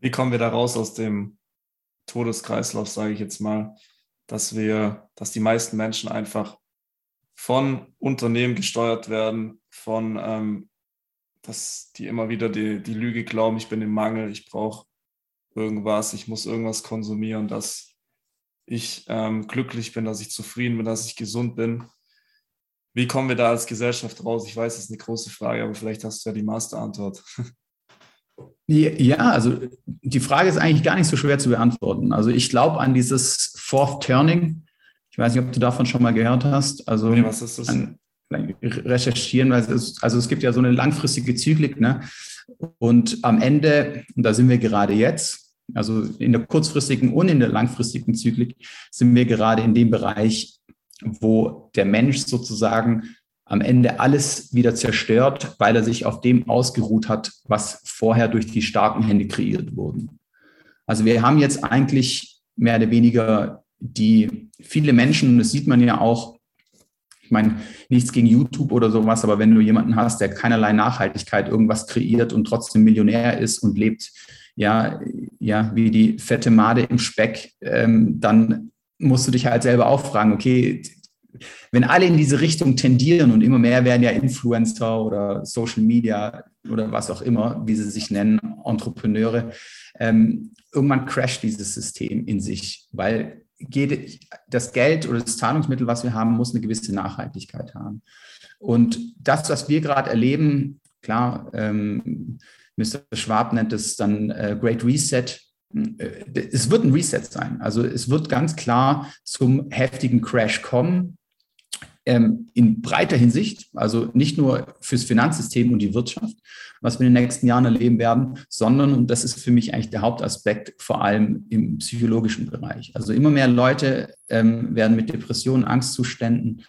Speaker 1: Wie kommen wir da raus aus dem Todeskreislauf, sage ich jetzt mal, dass wir, dass die meisten Menschen einfach von Unternehmen gesteuert werden, von ähm, dass die immer wieder die, die Lüge glauben, ich bin im Mangel, ich brauche irgendwas, ich muss irgendwas konsumieren, das ich ähm, glücklich bin, dass ich zufrieden bin, dass ich gesund bin. Wie kommen wir da als Gesellschaft raus? Ich weiß, das ist eine große Frage, aber vielleicht hast du ja die Masterantwort. (laughs)
Speaker 2: Ja, also die Frage ist eigentlich gar nicht so schwer zu beantworten. Also ich glaube an dieses Fourth Turning. Ich weiß nicht, ob du davon schon mal gehört hast. Also nee, was ist das? An, recherchieren, weil es also es gibt ja so eine langfristige Zyklik, ne? Und am Ende, und da sind wir gerade jetzt, also in der kurzfristigen und in der langfristigen Zyklik sind wir gerade in dem Bereich, wo der Mensch sozusagen am Ende alles wieder zerstört, weil er sich auf dem ausgeruht hat, was vorher durch die starken Hände kreiert wurden. Also wir haben jetzt eigentlich mehr oder weniger die viele Menschen, und das sieht man ja auch, ich meine, nichts gegen YouTube oder sowas, aber wenn du jemanden hast, der keinerlei Nachhaltigkeit irgendwas kreiert und trotzdem Millionär ist und lebt ja, ja, wie die fette Made im Speck, ähm, dann musst du dich halt selber auch fragen, okay, wenn alle in diese Richtung tendieren und immer mehr werden ja Influencer oder Social Media oder was auch immer, wie sie sich nennen, Entrepreneure, ähm, irgendwann crasht dieses System in sich, weil das Geld oder das Zahlungsmittel, was wir haben, muss eine gewisse Nachhaltigkeit haben. Und das, was wir gerade erleben, klar, ähm, Mr. Schwab nennt es dann äh, Great Reset. Äh, es wird ein Reset sein. Also es wird ganz klar zum heftigen Crash kommen. Ähm, in breiter Hinsicht, also nicht nur fürs Finanzsystem und die Wirtschaft, was wir in den nächsten Jahren erleben werden, sondern, und das ist für mich eigentlich der Hauptaspekt, vor allem im psychologischen Bereich. Also immer mehr Leute ähm, werden mit Depressionen, Angstzuständen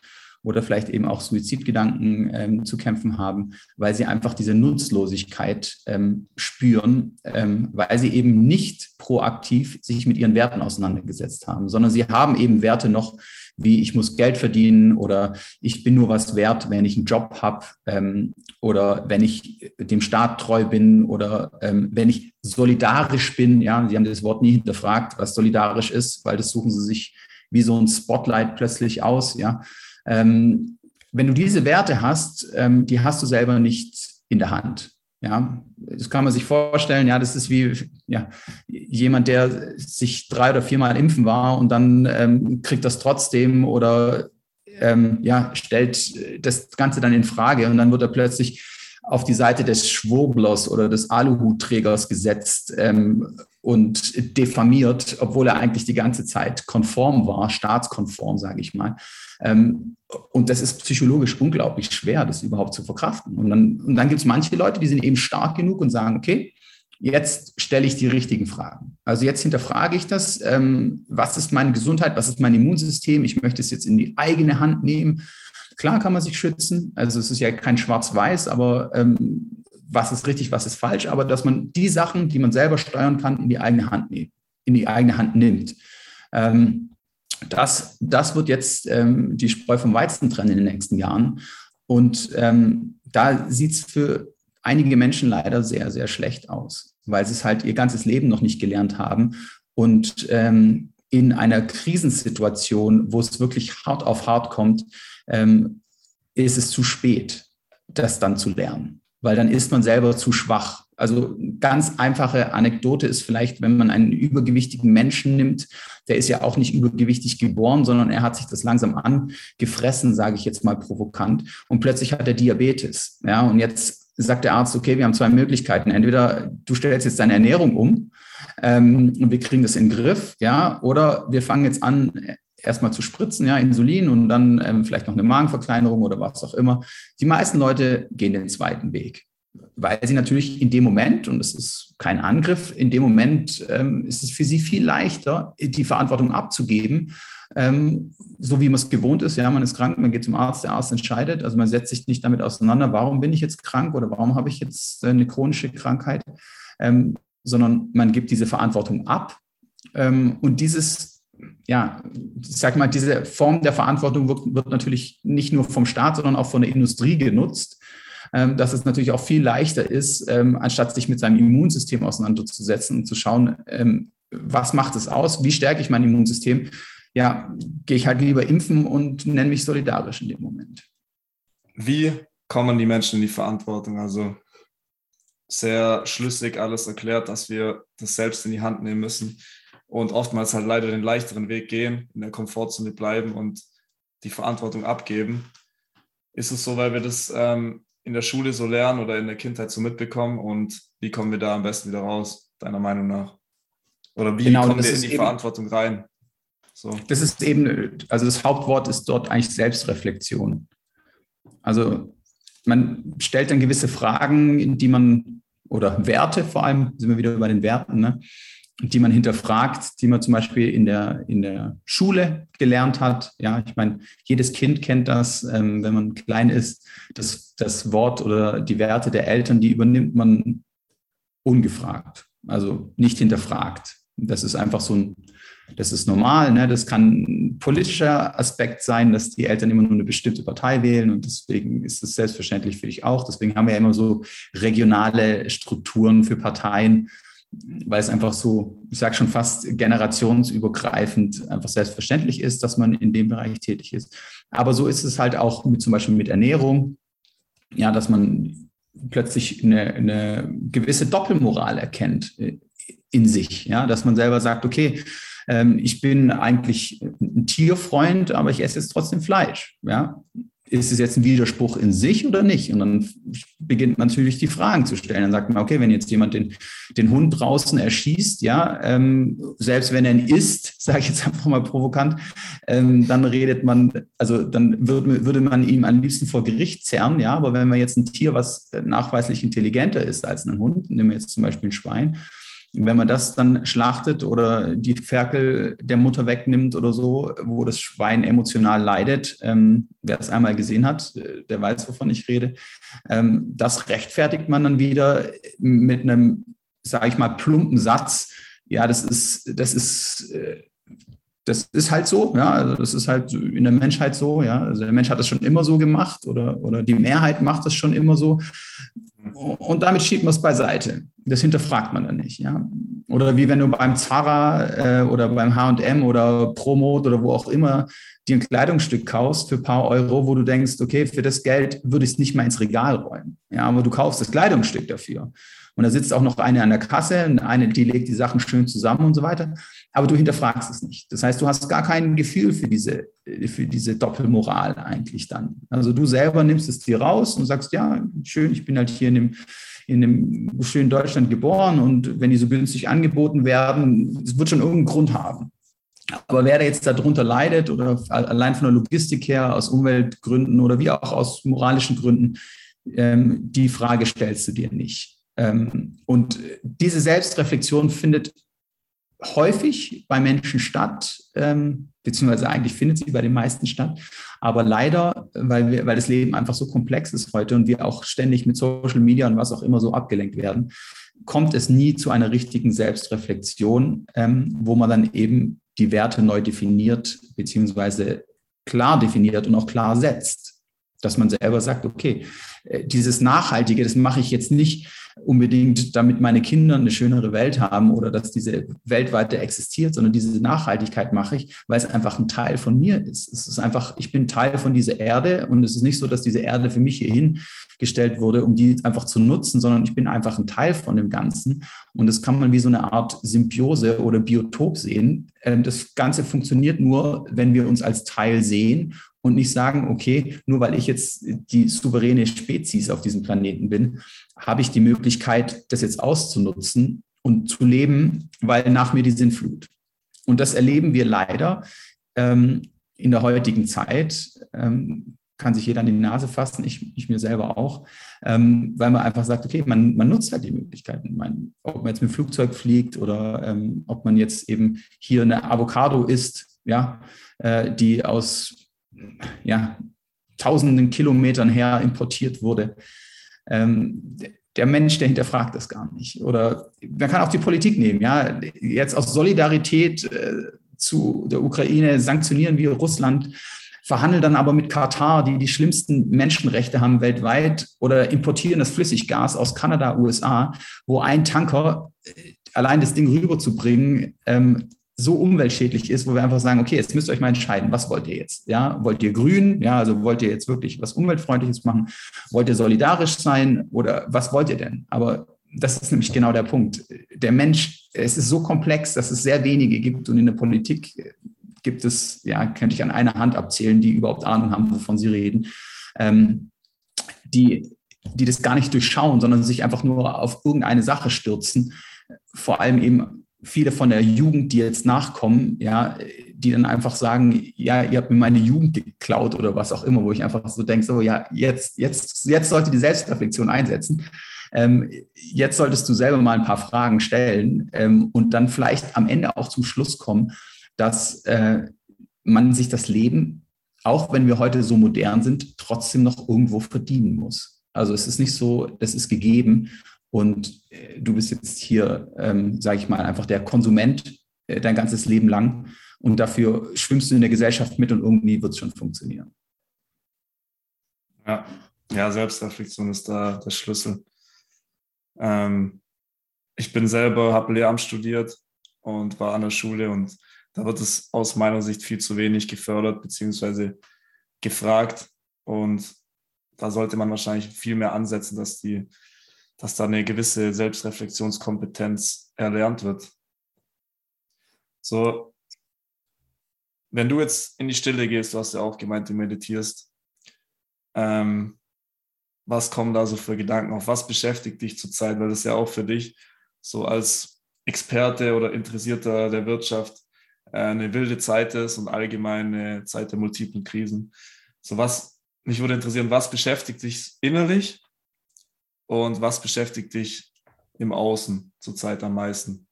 Speaker 2: oder vielleicht eben auch Suizidgedanken ähm, zu kämpfen haben, weil sie einfach diese Nutzlosigkeit ähm, spüren, ähm, weil sie eben nicht proaktiv sich mit ihren Werten auseinandergesetzt haben, sondern sie haben eben Werte noch, wie ich muss Geld verdienen oder ich bin nur was wert, wenn ich einen Job habe ähm, oder wenn ich dem Staat treu bin oder ähm, wenn ich solidarisch bin. Ja, Sie haben das Wort nie hinterfragt, was solidarisch ist, weil das suchen Sie sich wie so ein Spotlight plötzlich aus. Ja, ähm, wenn du diese Werte hast, ähm, die hast du selber nicht in der Hand. Ja, das kann man sich vorstellen. Ja, das ist wie ja, jemand, der sich drei oder viermal impfen war und dann ähm, kriegt das trotzdem oder ähm, ja, stellt das Ganze dann in Frage und dann wird er plötzlich auf die Seite des Schwurblers oder des Aluhutträgers gesetzt ähm, und diffamiert, obwohl er eigentlich die ganze Zeit konform war, staatskonform, sage ich mal. Ähm, und das ist psychologisch unglaublich schwer, das überhaupt zu verkraften. Und dann, und dann gibt es manche Leute, die sind eben stark genug und sagen, okay, jetzt stelle ich die richtigen Fragen. Also jetzt hinterfrage ich das, ähm, was ist meine Gesundheit, was ist mein Immunsystem, ich möchte es jetzt in die eigene Hand nehmen Klar kann man sich schützen. Also es ist ja kein Schwarz-Weiß, aber ähm, was ist richtig, was ist falsch. Aber dass man die Sachen, die man selber steuern kann, in die eigene Hand nimmt, in die eigene Hand nimmt. Ähm, das, das wird jetzt ähm, die Spreu vom Weizen trennen in den nächsten Jahren. Und ähm, da sieht es für einige Menschen leider sehr, sehr schlecht aus, weil sie es halt ihr ganzes Leben noch nicht gelernt haben. Und ähm, in einer Krisensituation, wo es wirklich hart auf hart kommt, ähm, ist es zu spät, das dann zu lernen, weil dann ist man selber zu schwach. Also ganz einfache Anekdote ist vielleicht, wenn man einen übergewichtigen Menschen nimmt, der ist ja auch nicht übergewichtig geboren, sondern er hat sich das langsam angefressen, sage ich jetzt mal provokant, und plötzlich hat er Diabetes. Ja, und jetzt sagt der Arzt, okay, wir haben zwei Möglichkeiten. Entweder du stellst jetzt deine Ernährung um ähm, und wir kriegen das in den Griff, ja, oder wir fangen jetzt an, erstmal zu spritzen, ja, Insulin und dann ähm, vielleicht noch eine Magenverkleinerung oder was auch immer. Die meisten Leute gehen den zweiten Weg, weil sie natürlich in dem Moment, und das ist kein Angriff, in dem Moment ähm, ist es für sie viel leichter, die Verantwortung abzugeben, ähm, so wie man es gewohnt ist. Ja, man ist krank, man geht zum Arzt, der Arzt entscheidet. Also man setzt sich nicht damit auseinander, warum bin ich jetzt krank oder warum habe ich jetzt eine chronische Krankheit, ähm, sondern man gibt diese Verantwortung ab. Ähm, und dieses ja, ich sag mal, diese Form der Verantwortung wird, wird natürlich nicht nur vom Staat, sondern auch von der Industrie genutzt, dass es natürlich auch viel leichter ist, ähm, anstatt sich mit seinem Immunsystem auseinanderzusetzen und zu schauen, ähm, was macht es aus, wie stärke ich mein Immunsystem, ja, gehe ich halt lieber impfen und nenne mich solidarisch in dem Moment.
Speaker 1: Wie kommen die Menschen in die Verantwortung? Also sehr schlüssig alles erklärt, dass wir das selbst in die Hand nehmen müssen und oftmals halt leider den leichteren Weg gehen, in der Komfortzone bleiben und die Verantwortung abgeben. Ist es so, weil wir das ähm, in der Schule so lernen oder in der Kindheit so mitbekommen und wie kommen wir da am besten wieder raus, deiner Meinung nach? Oder wie genau, kommen wir in die eben, Verantwortung rein?
Speaker 2: So. Das ist eben, also das Hauptwort ist dort eigentlich Selbstreflexion. Also man stellt dann gewisse Fragen, die man, oder Werte vor allem, sind wir wieder bei den Werten, ne? Die man hinterfragt, die man zum Beispiel in der, in der Schule gelernt hat. Ja, ich meine, jedes Kind kennt das, ähm, wenn man klein ist, das, das Wort oder die Werte der Eltern, die übernimmt man ungefragt, also nicht hinterfragt. Das ist einfach so ein, das ist normal. Ne? Das kann ein politischer Aspekt sein, dass die Eltern immer nur eine bestimmte Partei wählen und deswegen ist es selbstverständlich für dich auch. Deswegen haben wir ja immer so regionale Strukturen für Parteien weil es einfach so, ich sage schon fast generationsübergreifend einfach selbstverständlich ist, dass man in dem Bereich tätig ist. Aber so ist es halt auch mit zum Beispiel mit Ernährung, ja, dass man plötzlich eine, eine gewisse Doppelmoral erkennt äh, in sich, ja, dass man selber sagt, okay, ähm, ich bin eigentlich ein Tierfreund, aber ich esse jetzt trotzdem Fleisch, ja ist es jetzt ein Widerspruch in sich oder nicht? Und dann beginnt man natürlich die Fragen zu stellen. Dann sagt man, okay, wenn jetzt jemand den, den Hund draußen erschießt, ja, ähm, selbst wenn er ihn isst, (laughs) sage ich jetzt einfach mal provokant, ähm, dann redet man, also dann würde, würde man ihm am liebsten vor Gericht zerren, ja, aber wenn man jetzt ein Tier, was nachweislich intelligenter ist als ein Hund, nehmen wir jetzt zum Beispiel ein Schwein, wenn man das dann schlachtet oder die Ferkel der Mutter wegnimmt oder so, wo das Schwein emotional leidet, ähm, wer es einmal gesehen hat, äh, der weiß, wovon ich rede, ähm, das rechtfertigt man dann wieder mit einem, sage ich mal, plumpen Satz. Ja, das ist, das ist, äh, das ist halt so, ja, also das ist halt in der Menschheit so, ja. Also der Mensch hat das schon immer so gemacht oder, oder die Mehrheit macht das schon immer so. Und damit schiebt man es beiseite. Das hinterfragt man dann nicht. Ja? Oder wie wenn du beim Zara äh, oder beim HM oder Promot oder wo auch immer dir ein Kleidungsstück kaufst für ein paar Euro, wo du denkst, okay, für das Geld würde ich es nicht mal ins Regal räumen. Ja, aber du kaufst das Kleidungsstück dafür. Und da sitzt auch noch eine an der Kasse, und eine, die legt die Sachen schön zusammen und so weiter. Aber du hinterfragst es nicht. Das heißt, du hast gar kein Gefühl für diese, für diese Doppelmoral eigentlich dann. Also du selber nimmst es dir raus und sagst, ja, schön, ich bin halt hier in dem, in dem schönen Deutschland geboren und wenn die so günstig angeboten werden, es wird schon irgendeinen Grund haben. Aber wer da jetzt darunter leidet oder allein von der Logistik her, aus Umweltgründen oder wie auch aus moralischen Gründen, ähm, die Frage stellst du dir nicht. Ähm, und diese Selbstreflexion findet häufig bei Menschen statt, ähm, beziehungsweise eigentlich findet sie bei den meisten statt. Aber leider, weil, wir, weil das Leben einfach so komplex ist heute und wir auch ständig mit Social Media und was auch immer so abgelenkt werden, kommt es nie zu einer richtigen Selbstreflexion, ähm, wo man dann eben die Werte neu definiert, beziehungsweise klar definiert und auch klar setzt. Dass man selber sagt, okay, äh, dieses Nachhaltige, das mache ich jetzt nicht, unbedingt, damit meine Kinder eine schönere Welt haben oder dass diese Welt weiter existiert, sondern diese Nachhaltigkeit mache ich, weil es einfach ein Teil von mir ist. Es ist einfach, ich bin Teil von dieser Erde und es ist nicht so, dass diese Erde für mich hierhin gestellt wurde, um die einfach zu nutzen, sondern ich bin einfach ein Teil von dem Ganzen. Und das kann man wie so eine Art Symbiose oder Biotop sehen. Ähm, das Ganze funktioniert nur, wenn wir uns als Teil sehen und nicht sagen, okay, nur weil ich jetzt die souveräne Spezies auf diesem Planeten bin, habe ich die Möglichkeit, das jetzt auszunutzen und zu leben, weil nach mir die Sinnflut. Und das erleben wir leider ähm, in der heutigen Zeit. Ähm, kann sich jeder an die Nase fassen, ich, ich mir selber auch, ähm, weil man einfach sagt, okay, man, man nutzt halt die Möglichkeiten. Man, ob man jetzt mit dem Flugzeug fliegt oder ähm, ob man jetzt eben hier eine Avocado isst, ja, äh, die aus ja, tausenden Kilometern her importiert wurde. Ähm, der Mensch, der hinterfragt das gar nicht. Oder man kann auch die Politik nehmen. Ja, jetzt aus Solidarität äh, zu der Ukraine sanktionieren wir Russland, verhandeln dann aber mit Katar, die die schlimmsten Menschenrechte haben weltweit, oder importieren das Flüssiggas aus Kanada, USA, wo ein Tanker äh, allein das Ding rüberzubringen ähm, so umweltschädlich ist, wo wir einfach sagen, okay, jetzt müsst ihr euch mal entscheiden, was wollt ihr jetzt? Ja, wollt ihr grün? Ja, also wollt ihr jetzt wirklich was umweltfreundliches machen? Wollt ihr solidarisch sein oder was wollt ihr denn? Aber das ist nämlich genau der Punkt. Der Mensch, es ist so komplex, dass es sehr wenige gibt und in der Politik gibt es, ja, könnte ich an einer Hand abzählen, die überhaupt Ahnung haben, wovon sie reden, ähm, die, die das gar nicht durchschauen, sondern sich einfach nur auf irgendeine Sache stürzen. Vor allem eben viele von der Jugend, die jetzt nachkommen, ja, die dann einfach sagen, ja, ihr habt mir meine Jugend geklaut oder was auch immer, wo ich einfach so denke, so, ja, jetzt, jetzt, jetzt sollte die Selbstreflexion einsetzen. Ähm, jetzt solltest du selber mal ein paar Fragen stellen ähm, und dann vielleicht am Ende auch zum Schluss kommen, dass äh, man sich das Leben, auch wenn wir heute so modern sind, trotzdem noch irgendwo verdienen muss. Also es ist nicht so, das ist gegeben und äh, du bist jetzt hier, ähm, sage ich mal, einfach der Konsument äh, dein ganzes Leben lang. Und dafür schwimmst du in der Gesellschaft mit und irgendwie wird es schon funktionieren.
Speaker 1: Ja, ja Selbstreflexion ist da der Schlüssel. Ähm, ich bin selber, habe Lehramt studiert und war an der Schule und da wird es aus meiner Sicht viel zu wenig gefördert bzw. gefragt. Und da sollte man wahrscheinlich viel mehr ansetzen, dass die dass da eine gewisse Selbstreflexionskompetenz erlernt wird. So, wenn du jetzt in die Stille gehst, du hast ja auch gemeint, du meditierst, ähm, was kommen da so für Gedanken auf? Was beschäftigt dich zurzeit? Weil das ja auch für dich so als Experte oder Interessierter der Wirtschaft äh, eine wilde Zeit ist und allgemein eine Zeit der multiplen Krisen. So was, mich würde interessieren, was beschäftigt dich innerlich und was beschäftigt dich im Außen zurzeit am meisten?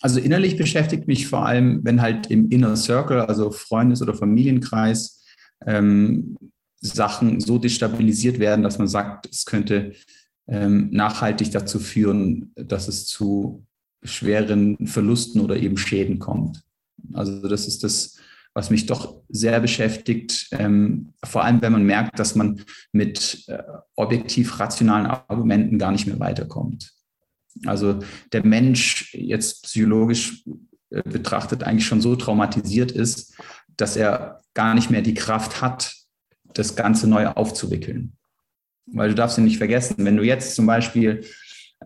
Speaker 2: Also innerlich beschäftigt mich vor allem, wenn halt im Inner Circle, also Freundes- oder Familienkreis, ähm, Sachen so destabilisiert werden, dass man sagt, es könnte ähm, nachhaltig dazu führen, dass es zu schweren Verlusten oder eben Schäden kommt. Also das ist das, was mich doch sehr beschäftigt, ähm, vor allem wenn man merkt, dass man mit äh, objektiv rationalen Argumenten gar nicht mehr weiterkommt. Also der Mensch jetzt psychologisch äh, betrachtet eigentlich schon so traumatisiert ist, dass er gar nicht mehr die Kraft hat, das Ganze neu aufzuwickeln. Weil du darfst ja nicht vergessen, wenn du jetzt zum Beispiel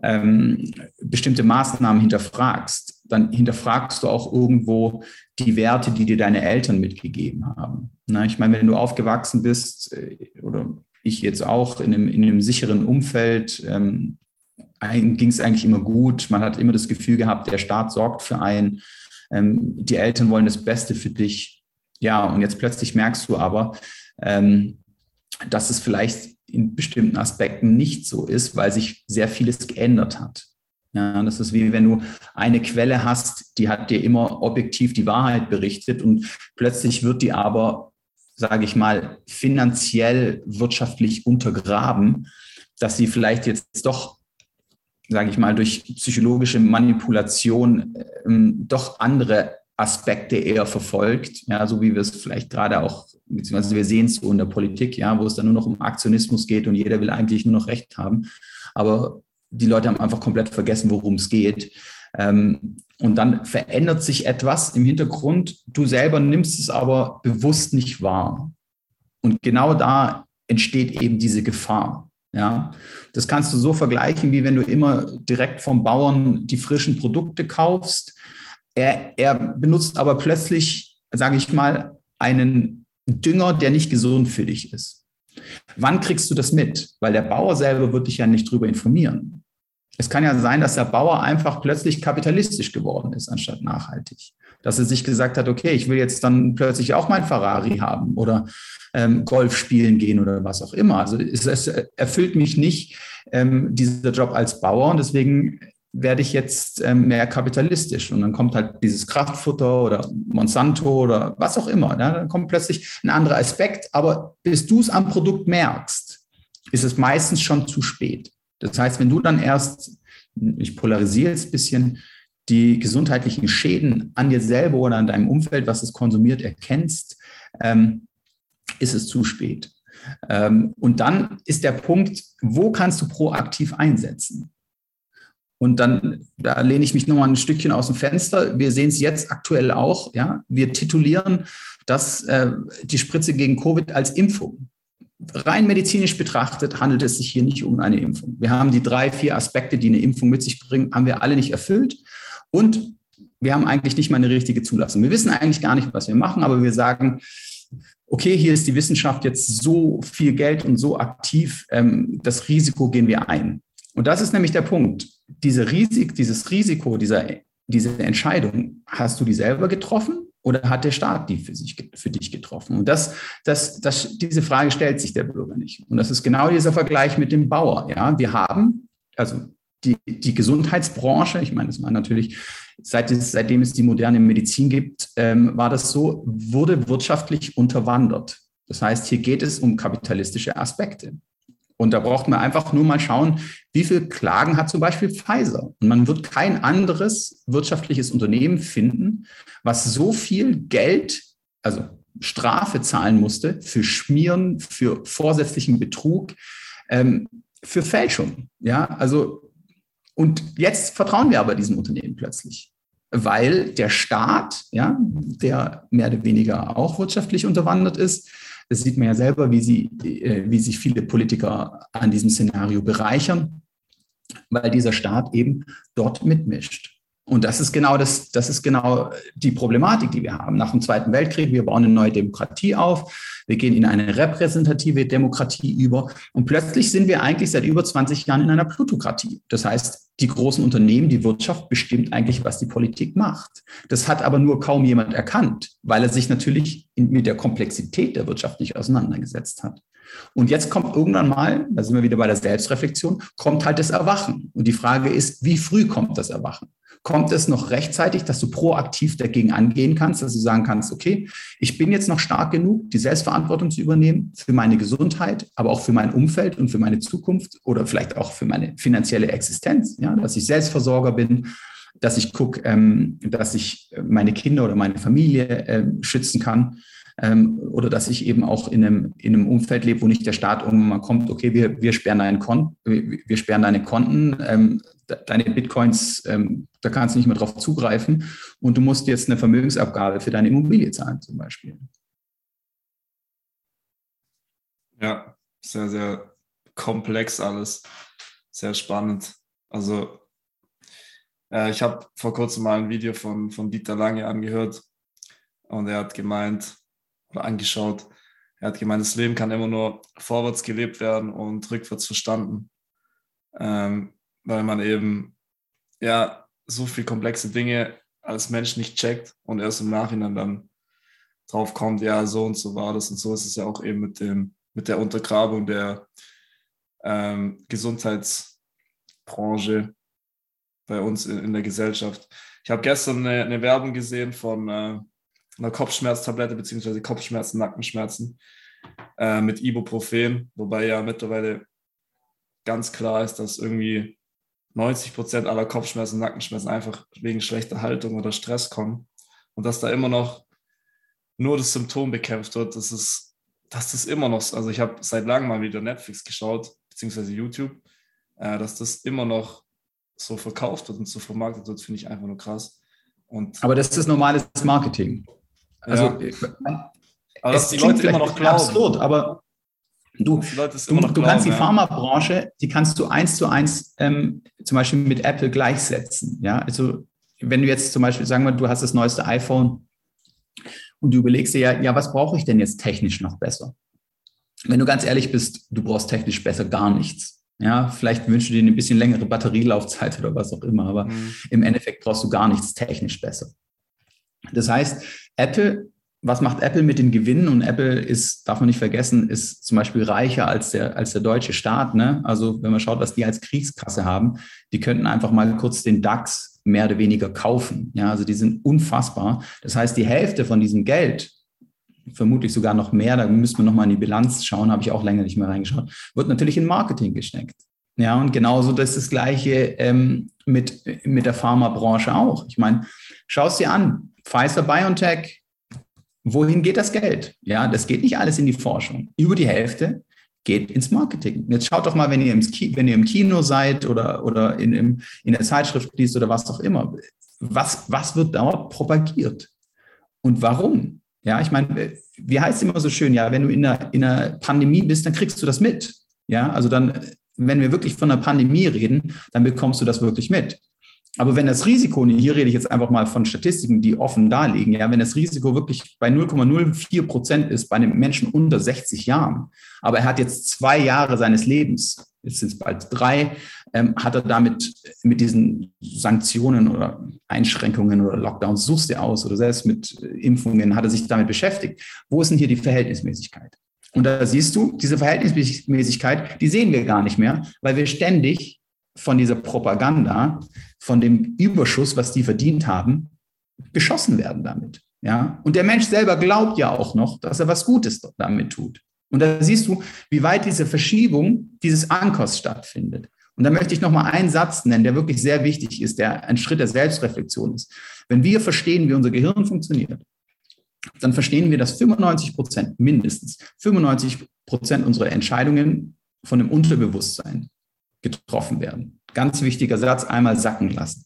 Speaker 2: ähm, bestimmte Maßnahmen hinterfragst, dann hinterfragst du auch irgendwo die Werte, die dir deine Eltern mitgegeben haben. Na, ich meine, wenn du aufgewachsen bist, äh, oder ich jetzt auch in einem, in einem sicheren Umfeld, ähm, ging es eigentlich immer gut. Man hat immer das Gefühl gehabt, der Staat sorgt für einen. Ähm, die Eltern wollen das Beste für dich. Ja, und jetzt plötzlich merkst du aber, ähm, dass es vielleicht in bestimmten Aspekten nicht so ist, weil sich sehr vieles geändert hat. Ja, das ist wie wenn du eine Quelle hast, die hat dir immer objektiv die Wahrheit berichtet und plötzlich wird die aber, sage ich mal, finanziell wirtschaftlich untergraben, dass sie vielleicht jetzt doch, sage ich mal, durch psychologische Manipulation ähm, doch andere Aspekte eher verfolgt, ja, so wie wir es vielleicht gerade auch, beziehungsweise wir sehen es so in der Politik, ja, wo es dann nur noch um Aktionismus geht und jeder will eigentlich nur noch Recht haben. Aber die Leute haben einfach komplett vergessen, worum es geht. Ähm, und dann verändert sich etwas im Hintergrund. Du selber nimmst es aber bewusst nicht wahr. Und genau da entsteht eben diese Gefahr. Ja, das kannst du so vergleichen, wie wenn du immer direkt vom Bauern die frischen Produkte kaufst er, er benutzt aber plötzlich, sage ich mal, einen Dünger, der nicht gesund für dich ist. Wann kriegst du das mit? Weil der Bauer selber wird dich ja nicht darüber informieren. Es kann ja sein, dass der Bauer einfach plötzlich kapitalistisch geworden ist, anstatt nachhaltig. Dass er sich gesagt hat, okay, ich will jetzt dann plötzlich auch mein Ferrari haben oder ähm, Golf spielen gehen oder was auch immer. Also es, es erfüllt mich nicht ähm, dieser Job als Bauer und deswegen werde ich jetzt ähm, mehr kapitalistisch. Und dann kommt halt dieses Kraftfutter oder Monsanto oder was auch immer. Ne? Dann kommt plötzlich ein anderer Aspekt. Aber bis du es am Produkt merkst, ist es meistens schon zu spät. Das heißt, wenn du dann erst, ich polarisiere jetzt ein bisschen, die gesundheitlichen Schäden an dir selber oder an deinem Umfeld, was es konsumiert, erkennst, ähm, ist es zu spät. Ähm, und dann ist der Punkt, wo kannst du proaktiv einsetzen? Und dann, da lehne ich mich nochmal ein Stückchen aus dem Fenster. Wir sehen es jetzt aktuell auch. Ja, wir titulieren das, äh, die Spritze gegen Covid als Impfung. Rein medizinisch betrachtet handelt es sich hier nicht um eine Impfung. Wir haben die drei, vier Aspekte, die eine Impfung mit sich bringen, haben wir alle nicht erfüllt. Und wir haben eigentlich nicht mal eine richtige Zulassung. Wir wissen eigentlich gar nicht, was wir machen, aber wir sagen, okay, hier ist die Wissenschaft jetzt so viel Geld und so aktiv, ähm, das Risiko gehen wir ein. Und das ist nämlich der Punkt. Diese Risik, dieses Risiko, dieser, diese Entscheidung, hast du die selber getroffen oder hat der Staat die für, sich, für dich getroffen? Und das, das, das, diese Frage stellt sich der Bürger nicht. Und das ist genau dieser Vergleich mit dem Bauer. Ja, wir haben, also die, die Gesundheitsbranche, ich meine, das war natürlich, seit es, seitdem es die moderne Medizin gibt, ähm, war das so, wurde wirtschaftlich unterwandert. Das heißt, hier geht es um kapitalistische Aspekte. Und da braucht man einfach nur mal schauen, wie viele Klagen hat zum Beispiel Pfizer. Und man wird kein anderes wirtschaftliches Unternehmen finden, was so viel Geld, also Strafe zahlen musste für Schmieren, für vorsätzlichen Betrug, ähm, für Fälschung. Ja, also, und jetzt vertrauen wir aber diesem Unternehmen plötzlich weil der Staat, ja, der mehr oder weniger auch wirtschaftlich unterwandert ist, das sieht man ja selber, wie, sie, äh, wie sich viele Politiker an diesem Szenario bereichern, weil dieser Staat eben dort mitmischt. Und das ist genau das, das ist genau die Problematik, die wir haben. Nach dem Zweiten Weltkrieg, wir bauen eine neue Demokratie auf, wir gehen in eine repräsentative Demokratie über und plötzlich sind wir eigentlich seit über 20 Jahren in einer Plutokratie. Das heißt, die großen Unternehmen, die Wirtschaft bestimmt eigentlich, was die Politik macht. Das hat aber nur kaum jemand erkannt, weil er sich natürlich mit der Komplexität der Wirtschaft nicht auseinandergesetzt hat. Und jetzt kommt irgendwann mal, da sind wir wieder bei der Selbstreflexion, kommt halt das Erwachen. Und die Frage ist, wie früh kommt das Erwachen? Kommt es noch rechtzeitig, dass du proaktiv dagegen angehen kannst, dass du sagen kannst, okay, ich bin jetzt noch stark genug, die Selbstverantwortung zu übernehmen für meine Gesundheit, aber auch für mein Umfeld und für meine Zukunft oder vielleicht auch für meine finanzielle Existenz, ja, dass ich Selbstversorger bin, dass ich gucke, ähm, dass ich meine Kinder oder meine Familie äh, schützen kann ähm, oder dass ich eben auch in einem, in einem Umfeld lebe, wo nicht der Staat irgendwann mal kommt, okay, wir, wir sperren deinen Konten, wir sperren deine Konten, ähm, deine Bitcoins, ähm, da kannst du nicht mehr drauf zugreifen und du musst jetzt eine Vermögensabgabe für deine Immobilie zahlen zum Beispiel.
Speaker 1: Ja, sehr, sehr komplex alles. Sehr spannend. Also, äh, ich habe vor kurzem mal ein Video von, von Dieter Lange angehört und er hat gemeint, angeschaut. Er hat gemeint, das Leben kann immer nur vorwärts gelebt werden und rückwärts verstanden, ähm, weil man eben ja so viel komplexe Dinge als Mensch nicht checkt und erst im Nachhinein dann drauf kommt, ja, so und so war das und so ist es ja auch eben mit dem mit der Untergrabung der ähm, Gesundheitsbranche bei uns in, in, der Gesellschaft. Ich habe gestern eine, eine, Werbung gesehen von äh, einer Kopfschmerztablette beziehungsweise Kopfschmerzen, Nackenschmerzen äh, mit Ibuprofen, wobei ja mittlerweile ganz klar ist, dass irgendwie 90 Prozent aller Kopfschmerzen, Nackenschmerzen einfach wegen schlechter Haltung oder Stress kommen und dass da immer noch nur das Symptom bekämpft wird, das ist, dass das immer noch, also ich habe seit langem mal wieder Netflix geschaut, beziehungsweise YouTube, äh, dass das immer noch so verkauft wird und so vermarktet wird, finde ich einfach nur krass.
Speaker 2: Und Aber das ist normales Marketing. Also, ja.
Speaker 1: Aber es die Leute immer noch glauben. absurd,
Speaker 2: aber du, du, du kannst die ja. Pharmabranche, die kannst du eins zu eins ähm, zum Beispiel mit Apple gleichsetzen. Ja, also wenn du jetzt zum Beispiel sagen wir, du hast das neueste iPhone und du überlegst dir ja, ja, was brauche ich denn jetzt technisch noch besser? Wenn du ganz ehrlich bist, du brauchst technisch besser gar nichts. Ja, vielleicht wünschst du dir eine bisschen längere Batterielaufzeit (laughs) oder was auch immer, aber mhm. im Endeffekt brauchst du gar nichts technisch besser. Das heißt, Apple, was macht Apple mit den Gewinnen? Und Apple ist, darf man nicht vergessen, ist zum Beispiel reicher als der, als der deutsche Staat. Ne? Also wenn man schaut, was die als Kriegskasse haben, die könnten einfach mal kurz den DAX mehr oder weniger kaufen. Ja, also die sind unfassbar. Das heißt, die Hälfte von diesem Geld, vermutlich sogar noch mehr, da müssen wir nochmal in die Bilanz schauen, habe ich auch länger nicht mehr reingeschaut, wird natürlich in Marketing gesteckt. Ja, und genauso das ist das Gleiche ähm, mit, mit der Pharmabranche auch. Ich meine, schau es dir an. Pfizer BioNTech, wohin geht das Geld? Ja, das geht nicht alles in die Forschung. Über die Hälfte geht ins Marketing. Jetzt schaut doch mal, wenn ihr im, Kino, wenn ihr im Kino seid oder, oder in, in, in der Zeitschrift liest oder was auch immer. Was, was wird dort propagiert? Und warum? Ja, ich meine, wie heißt es immer so schön, ja, wenn du in einer, in einer Pandemie bist, dann kriegst du das mit. Ja, also dann, wenn wir wirklich von einer Pandemie reden, dann bekommst du das wirklich mit. Aber wenn das Risiko, hier rede ich jetzt einfach mal von Statistiken, die offen darlegen, ja, wenn das Risiko wirklich bei 0,04 Prozent ist bei einem Menschen unter 60 Jahren, aber er hat jetzt zwei Jahre seines Lebens, jetzt sind es bald drei, ähm, hat er damit mit diesen Sanktionen oder Einschränkungen oder Lockdowns, suchst du aus oder selbst mit Impfungen, hat er sich damit beschäftigt. Wo ist denn hier die Verhältnismäßigkeit? Und da siehst du, diese Verhältnismäßigkeit, die sehen wir gar nicht mehr, weil wir ständig von dieser Propaganda, von dem Überschuss, was die verdient haben, geschossen werden damit. Ja? Und der Mensch selber glaubt ja auch noch, dass er was Gutes damit tut. Und da siehst du, wie weit diese Verschiebung dieses Ankers stattfindet. Und da möchte ich noch mal einen Satz nennen, der wirklich sehr wichtig ist, der ein Schritt der Selbstreflexion ist. Wenn wir verstehen, wie unser Gehirn funktioniert, dann verstehen wir, dass 95 Prozent, mindestens 95 Prozent unserer Entscheidungen von dem Unterbewusstsein getroffen werden. Ganz wichtiger Satz, einmal sacken lassen.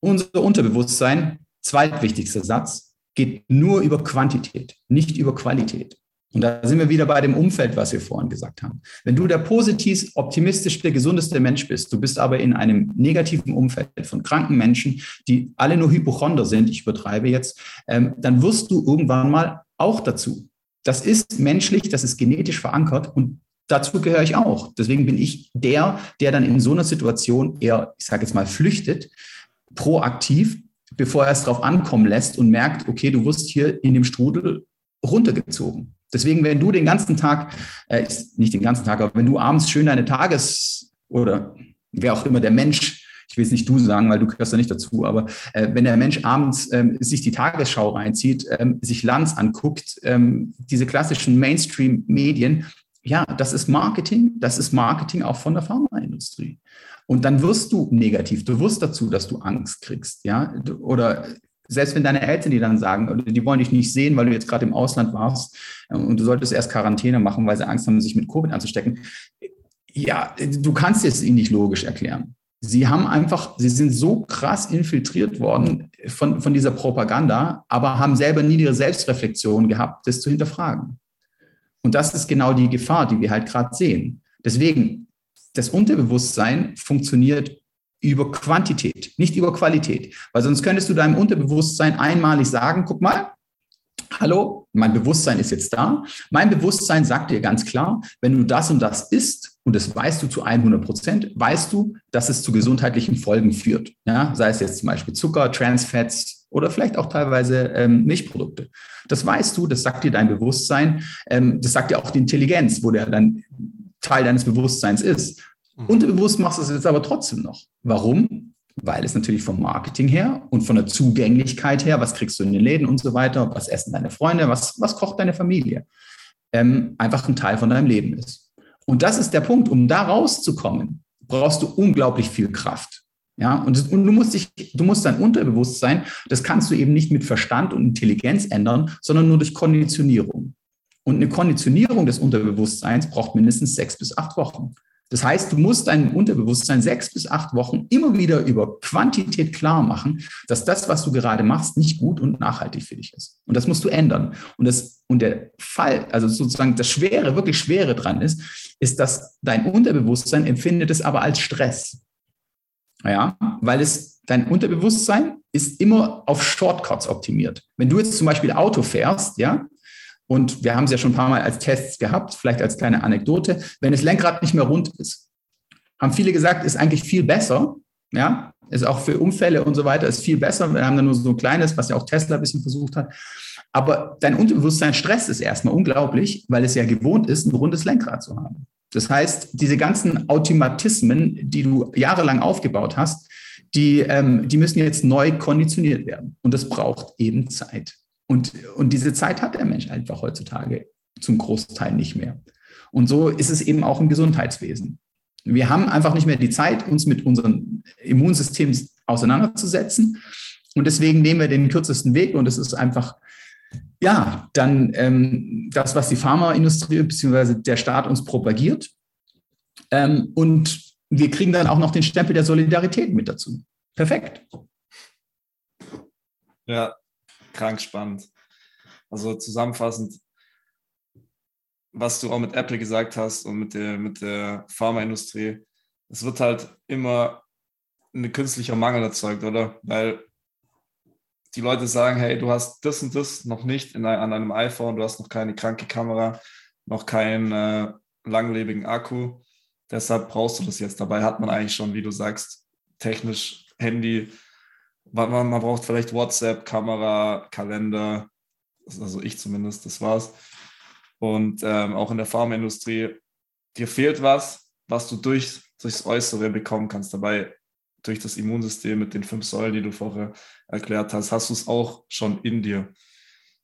Speaker 2: Unser Unterbewusstsein, zweitwichtigster Satz, geht nur über Quantität, nicht über Qualität. Und da sind wir wieder bei dem Umfeld, was wir vorhin gesagt haben. Wenn du der positiv, optimistischste, gesundeste Mensch bist, du bist aber in einem negativen Umfeld von kranken Menschen, die alle nur Hypochonder sind, ich übertreibe jetzt, ähm, dann wirst du irgendwann mal auch dazu. Das ist menschlich, das ist genetisch verankert und dazu gehöre ich auch. Deswegen bin ich der, der dann in so einer Situation eher, ich sage jetzt mal, flüchtet, proaktiv, bevor er es drauf ankommen lässt und merkt, okay, du wirst hier in dem Strudel runtergezogen. Deswegen, wenn du den ganzen Tag, äh, nicht den ganzen Tag, aber wenn du abends schön deine Tages- oder wer auch immer der Mensch, ich will es nicht du sagen, weil du gehörst da nicht dazu, aber äh, wenn der Mensch abends ähm, sich die Tagesschau reinzieht, ähm, sich Lanz anguckt, ähm, diese klassischen Mainstream-Medien, ja, das ist Marketing, das ist Marketing auch von der Pharmaindustrie. Und dann wirst du negativ, du wirst dazu, dass du Angst kriegst, ja, oder selbst wenn deine Eltern dir dann sagen, die wollen dich nicht sehen, weil du jetzt gerade im Ausland warst äh, und du solltest erst Quarantäne machen, weil sie Angst haben, sich mit Covid anzustecken. Ja, du kannst es ihnen nicht logisch erklären. Sie haben einfach, sie sind so krass infiltriert worden von, von dieser Propaganda, aber haben selber nie ihre Selbstreflexion gehabt, das zu hinterfragen. Und das ist genau die Gefahr, die wir halt gerade sehen. Deswegen, das Unterbewusstsein funktioniert über Quantität, nicht über Qualität. Weil sonst könntest du deinem Unterbewusstsein einmalig sagen, guck mal, hallo, mein Bewusstsein ist jetzt da. Mein Bewusstsein sagt dir ganz klar, wenn du das und das isst, und das weißt du zu 100 Prozent, weißt du, dass es zu gesundheitlichen Folgen führt. Ja, sei es jetzt zum Beispiel Zucker, Transfats oder vielleicht auch teilweise ähm, Milchprodukte. Das weißt du, das sagt dir dein Bewusstsein, ähm, das sagt dir auch die Intelligenz, wo der dann Teil deines Bewusstseins ist. Mhm. Unterbewusst machst du es jetzt aber trotzdem noch. Warum? Weil es natürlich vom Marketing her und von der Zugänglichkeit her, was kriegst du in den Läden und so weiter, was essen deine Freunde, was, was kocht deine Familie, ähm, einfach ein Teil von deinem Leben ist. Und das ist der Punkt, um da rauszukommen, brauchst du unglaublich viel Kraft. Ja, und, und, du musst dich, du musst dein Unterbewusstsein, das kannst du eben nicht mit Verstand und Intelligenz ändern, sondern nur durch Konditionierung. Und eine Konditionierung des Unterbewusstseins braucht mindestens sechs bis acht Wochen. Das heißt, du musst deinem Unterbewusstsein sechs bis acht Wochen immer wieder über Quantität klar machen, dass das, was du gerade machst, nicht gut und nachhaltig für dich ist. Und das musst du ändern. Und, das, und der Fall, also sozusagen das Schwere, wirklich Schwere dran ist, ist, dass dein Unterbewusstsein empfindet es aber als Stress. Ja, weil es, dein Unterbewusstsein ist immer auf Shortcuts optimiert. Wenn du jetzt zum Beispiel Auto fährst, ja, und wir haben es ja schon ein paar Mal als Tests gehabt, vielleicht als kleine Anekdote. Wenn das Lenkrad nicht mehr rund ist, haben viele gesagt, ist eigentlich viel besser. Ja, ist auch für Unfälle und so weiter, ist viel besser. Wir haben da nur so ein kleines, was ja auch Tesla ein bisschen versucht hat. Aber dein Unterbewusstsein stresst es erstmal unglaublich, weil es ja gewohnt ist, ein rundes Lenkrad zu haben. Das heißt, diese ganzen Automatismen, die du jahrelang aufgebaut hast, die, ähm, die müssen jetzt neu konditioniert werden. Und das braucht eben Zeit. Und, und diese Zeit hat der Mensch einfach heutzutage zum Großteil nicht mehr. Und so ist es eben auch im Gesundheitswesen. Wir haben einfach nicht mehr die Zeit, uns mit unserem Immunsystem auseinanderzusetzen. Und deswegen nehmen wir den kürzesten Weg. Und es ist einfach, ja, dann ähm, das, was die Pharmaindustrie bzw. der Staat uns propagiert. Ähm, und wir kriegen dann auch noch den Stempel der Solidarität mit dazu. Perfekt.
Speaker 1: Ja, krank spannend. Also zusammenfassend, was du auch mit Apple gesagt hast und mit der, mit der Pharmaindustrie, es wird halt immer ein künstlicher Mangel erzeugt, oder? Weil die Leute sagen, hey, du hast das und das noch nicht in, an einem iPhone, du hast noch keine kranke Kamera, noch keinen äh, langlebigen Akku. Deshalb brauchst du das jetzt. Dabei hat man eigentlich schon, wie du sagst, technisch Handy, man, man braucht vielleicht WhatsApp, Kamera, Kalender, also ich zumindest, das war's. Und ähm, auch in der Pharmaindustrie, dir fehlt was, was du durch, durchs Äußere bekommen kannst. Dabei durch das Immunsystem mit den fünf Säulen, die du vorher erklärt hast, hast du es auch schon in dir.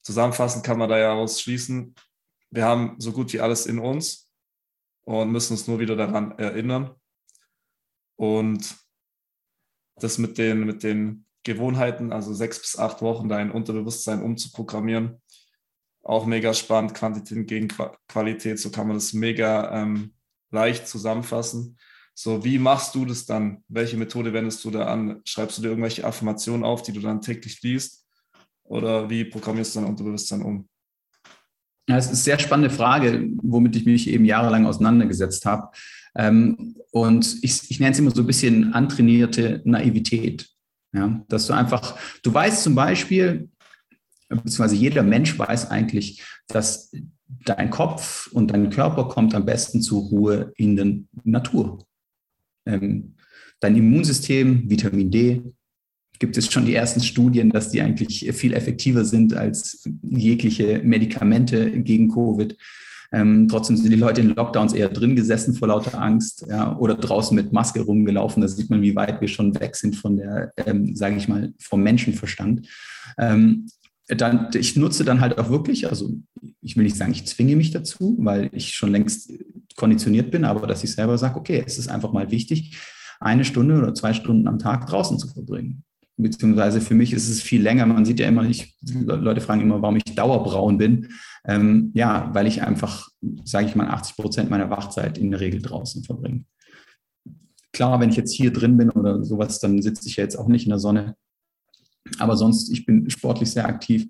Speaker 1: Zusammenfassend kann man da ja ausschließen, wir haben so gut wie alles in uns und müssen uns nur wieder daran erinnern. Und das mit den, mit den Gewohnheiten, also sechs bis acht Wochen dein Unterbewusstsein umzuprogrammieren. Auch mega spannend, Quantität gegen Qualität, so kann man das mega ähm, leicht zusammenfassen. So, wie machst du das dann? Welche Methode wendest du da an? Schreibst du dir irgendwelche Affirmationen auf, die du dann täglich liest? Oder wie programmierst du dein Unterbewusstsein um?
Speaker 2: Ja, das ist eine sehr spannende Frage, womit ich mich eben jahrelang auseinandergesetzt habe. Ähm, und ich, ich nenne es immer so ein bisschen antrainierte Naivität. Ja, dass du einfach, du weißt zum Beispiel, beziehungsweise jeder Mensch weiß eigentlich, dass dein Kopf und dein Körper kommt am besten zur Ruhe in der Natur. Ähm, dein Immunsystem, Vitamin D, gibt es schon die ersten Studien, dass die eigentlich viel effektiver sind als jegliche Medikamente gegen Covid. Ähm, trotzdem sind die Leute in Lockdowns eher drin gesessen vor lauter Angst ja, oder draußen mit Maske rumgelaufen. Da sieht man, wie weit wir schon weg sind von der, ähm, sage ich mal, vom Menschenverstand. Ähm, dann, ich nutze dann halt auch wirklich, also ich will nicht sagen, ich zwinge mich dazu, weil ich schon längst konditioniert bin, aber dass ich selber sage, okay, es ist einfach mal wichtig, eine Stunde oder zwei Stunden am Tag draußen zu verbringen. Beziehungsweise für mich ist es viel länger. Man sieht ja immer, ich, Leute fragen immer, warum ich dauerbraun bin. Ähm, ja, weil ich einfach, sage ich mal, 80 Prozent meiner Wachzeit in der Regel draußen verbringe. Klar, wenn ich jetzt hier drin bin oder sowas, dann sitze ich ja jetzt auch nicht in der Sonne. Aber sonst, ich bin sportlich sehr aktiv.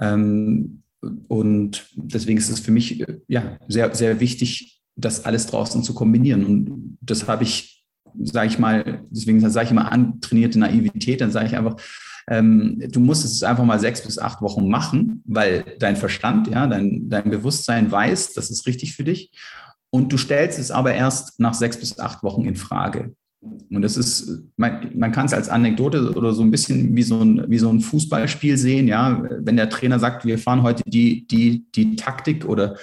Speaker 2: Ähm, und deswegen ist es für mich ja, sehr, sehr wichtig, das alles draußen zu kombinieren. Und das habe ich, sage ich mal, deswegen sage ich immer antrainierte Naivität, dann sage ich einfach, ähm, du musst es einfach mal sechs bis acht Wochen machen, weil dein Verstand, ja, dein, dein Bewusstsein weiß, das ist richtig für dich. Und du stellst es aber erst nach sechs bis acht Wochen in Frage. Und das ist, man, man kann es als Anekdote oder so ein bisschen wie so ein, wie so ein Fußballspiel sehen, ja. Wenn der Trainer sagt, wir fahren heute die, die, die Taktik oder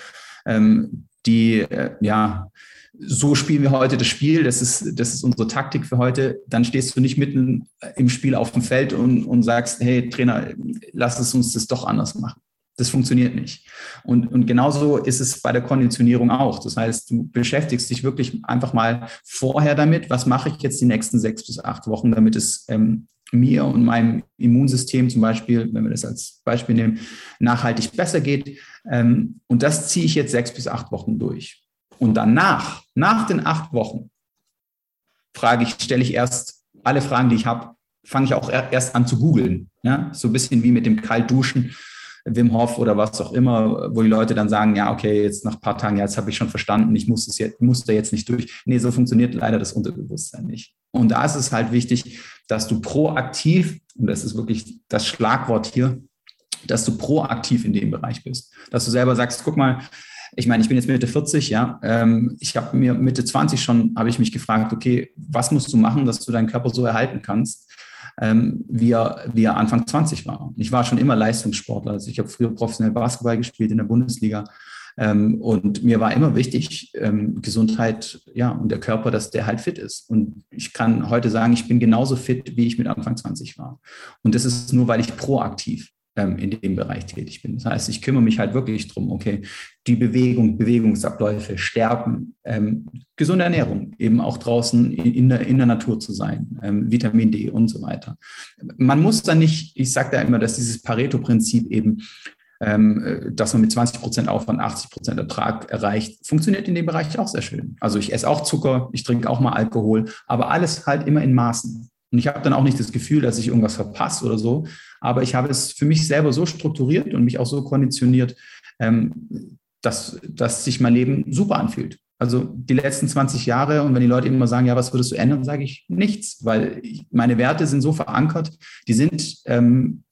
Speaker 2: ähm, die, äh, ja, so spielen wir heute das Spiel, das ist, das ist unsere Taktik für heute, dann stehst du nicht mitten im Spiel auf dem Feld und, und sagst, hey Trainer, lass es uns das doch anders machen. Das funktioniert nicht. Und, und genauso ist es bei der Konditionierung auch. Das heißt, du beschäftigst dich wirklich einfach mal vorher damit, was mache ich jetzt die nächsten sechs bis acht Wochen, damit es ähm, mir und meinem Immunsystem zum Beispiel, wenn wir das als Beispiel nehmen, nachhaltig besser geht. Ähm, und das ziehe ich jetzt sechs bis acht Wochen durch. Und danach, nach den acht Wochen, frage ich, stelle ich erst alle Fragen, die ich habe, fange ich auch erst an zu googeln. Ja? So ein bisschen wie mit dem Kaltduschen Wim Hof oder was auch immer, wo die Leute dann sagen, ja, okay, jetzt nach ein paar Tagen, ja, jetzt habe ich schon verstanden, ich muss, es jetzt, muss da jetzt nicht durch. Nee, so funktioniert leider das Unterbewusstsein nicht. Und da ist es halt wichtig, dass du proaktiv, und das ist wirklich das Schlagwort hier, dass du proaktiv in dem Bereich bist. Dass du selber sagst, guck mal, ich meine, ich bin jetzt Mitte 40, ja. Ähm, ich habe mir Mitte 20 schon, habe ich mich gefragt, okay, was musst du machen, dass du deinen Körper so erhalten kannst? Ähm, wie, er, wie er Anfang 20 war. Ich war schon immer Leistungssportler. Also ich habe früher professionell Basketball gespielt in der Bundesliga. Ähm, und mir war immer wichtig, ähm, Gesundheit, ja, und der Körper, dass der halt fit ist. Und ich kann heute sagen, ich bin genauso fit, wie ich mit Anfang 20 war. Und das ist nur, weil ich proaktiv ähm, in dem Bereich tätig bin. Das heißt, ich kümmere mich halt wirklich drum, okay, die Bewegung, Bewegungsabläufe, Stärken, ähm, gesunde Ernährung, eben auch draußen in, der, in der Natur zu sein, ähm, Vitamin D und so weiter. Man muss da nicht, ich sage da immer, dass dieses Pareto-Prinzip eben ähm, dass man mit 20 Prozent Aufwand 80 Prozent Ertrag erreicht, funktioniert in dem Bereich auch sehr schön. Also ich esse auch Zucker, ich trinke auch mal Alkohol, aber alles halt immer in Maßen. Und ich habe dann auch nicht das Gefühl, dass ich irgendwas verpasse oder so, aber ich habe es für mich selber so strukturiert und mich auch so konditioniert, ähm, dass, dass sich mein Leben super anfühlt. Also die letzten 20 Jahre und wenn die Leute immer sagen, ja, was würdest du ändern, sage ich nichts, weil meine Werte sind so verankert, die sind, ähm,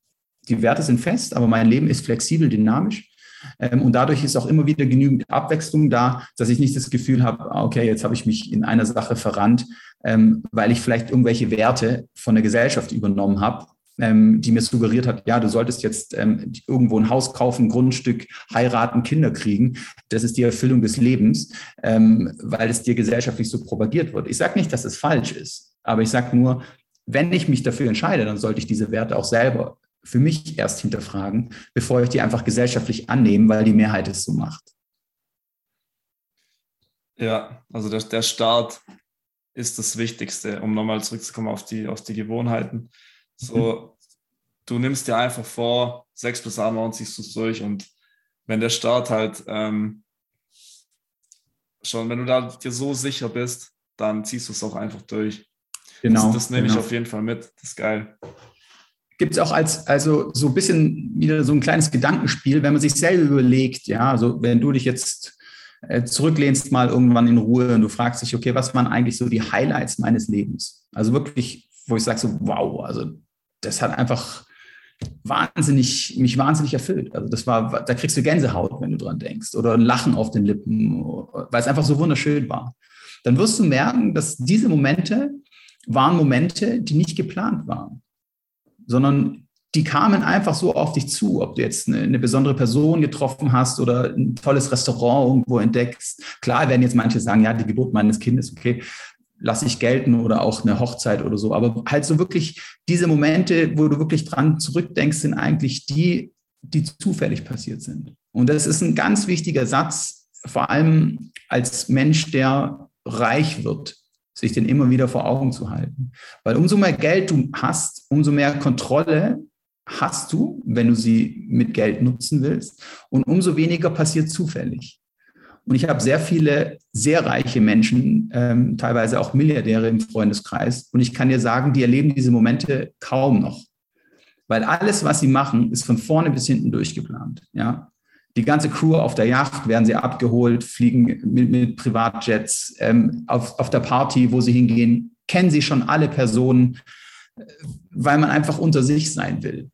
Speaker 2: die Werte sind fest, aber mein Leben ist flexibel, dynamisch. Ähm, und dadurch ist auch immer wieder genügend Abwechslung da, dass ich nicht das Gefühl habe, ah, okay, jetzt habe ich mich in einer Sache verrannt, ähm, weil ich vielleicht irgendwelche Werte von der Gesellschaft übernommen habe ähm, die mir suggeriert hat, ja, du solltest jetzt ähm, irgendwo ein Haus kaufen, Grundstück, heiraten, Kinder kriegen. Das ist die Erfüllung des Lebens, ähm, weil es dir gesellschaftlich so propagiert wird. Ich sage nicht, dass es falsch ist, aber ich sage nur, wenn ich mich dafür entscheide, dann sollte ich diese Werte auch selber für mich erst hinterfragen, bevor ich die einfach gesellschaftlich annehme, weil die Mehrheit es so macht.
Speaker 1: Ja, also der, der Start ist das Wichtigste, um nochmal zurückzukommen auf die, auf die Gewohnheiten. So, du nimmst dir einfach vor, sechs bis acht Wochen ziehst du es durch und wenn der Start halt ähm, schon, wenn du da dir so sicher bist, dann ziehst du es auch einfach durch. Genau. Das, das nehme genau. ich auf jeden Fall mit. Das ist geil.
Speaker 2: Gibt es auch als, also so ein bisschen wieder so ein kleines Gedankenspiel, wenn man sich selber überlegt, ja, also wenn du dich jetzt äh, zurücklehnst mal irgendwann in Ruhe und du fragst dich, okay, was waren eigentlich so die Highlights meines Lebens? Also wirklich, wo ich sage so, wow, also das hat einfach wahnsinnig, mich wahnsinnig erfüllt. Also das war, da kriegst du Gänsehaut, wenn du dran denkst, oder ein Lachen auf den Lippen, weil es einfach so wunderschön war. Dann wirst du merken, dass diese Momente waren Momente, die nicht geplant waren. Sondern die kamen einfach so auf dich zu, ob du jetzt eine, eine, besondere Person getroffen hast oder ein tolles Restaurant irgendwo entdeckst. Klar werden jetzt manche sagen, ja, die Geburt meines Kindes, okay, lasse ich gelten oder auch eine Hochzeit oder so. Aber halt so wirklich diese Momente, wo du wirklich dran zurückdenkst, sind eigentlich die, die zufällig passiert sind. Und das ist ein ganz wichtiger Satz, vor allem als Mensch, der reich wird, sich den immer wieder vor Augen zu halten. Weil umso mehr Geld du hast, umso mehr Kontrolle hast du, wenn du sie mit Geld nutzen willst. Und umso weniger passiert zufällig. Und ich habe sehr viele sehr reiche Menschen, ähm, teilweise auch Milliardäre im Freundeskreis. Und ich kann dir sagen, die erleben diese Momente kaum noch. Weil alles, was sie machen, ist von vorne bis hinten durchgeplant. Ja? Die ganze Crew auf der Yacht werden sie abgeholt, fliegen mit, mit Privatjets. Ähm, auf, auf der Party, wo sie hingehen, kennen sie schon alle Personen, äh, weil man einfach unter sich sein will.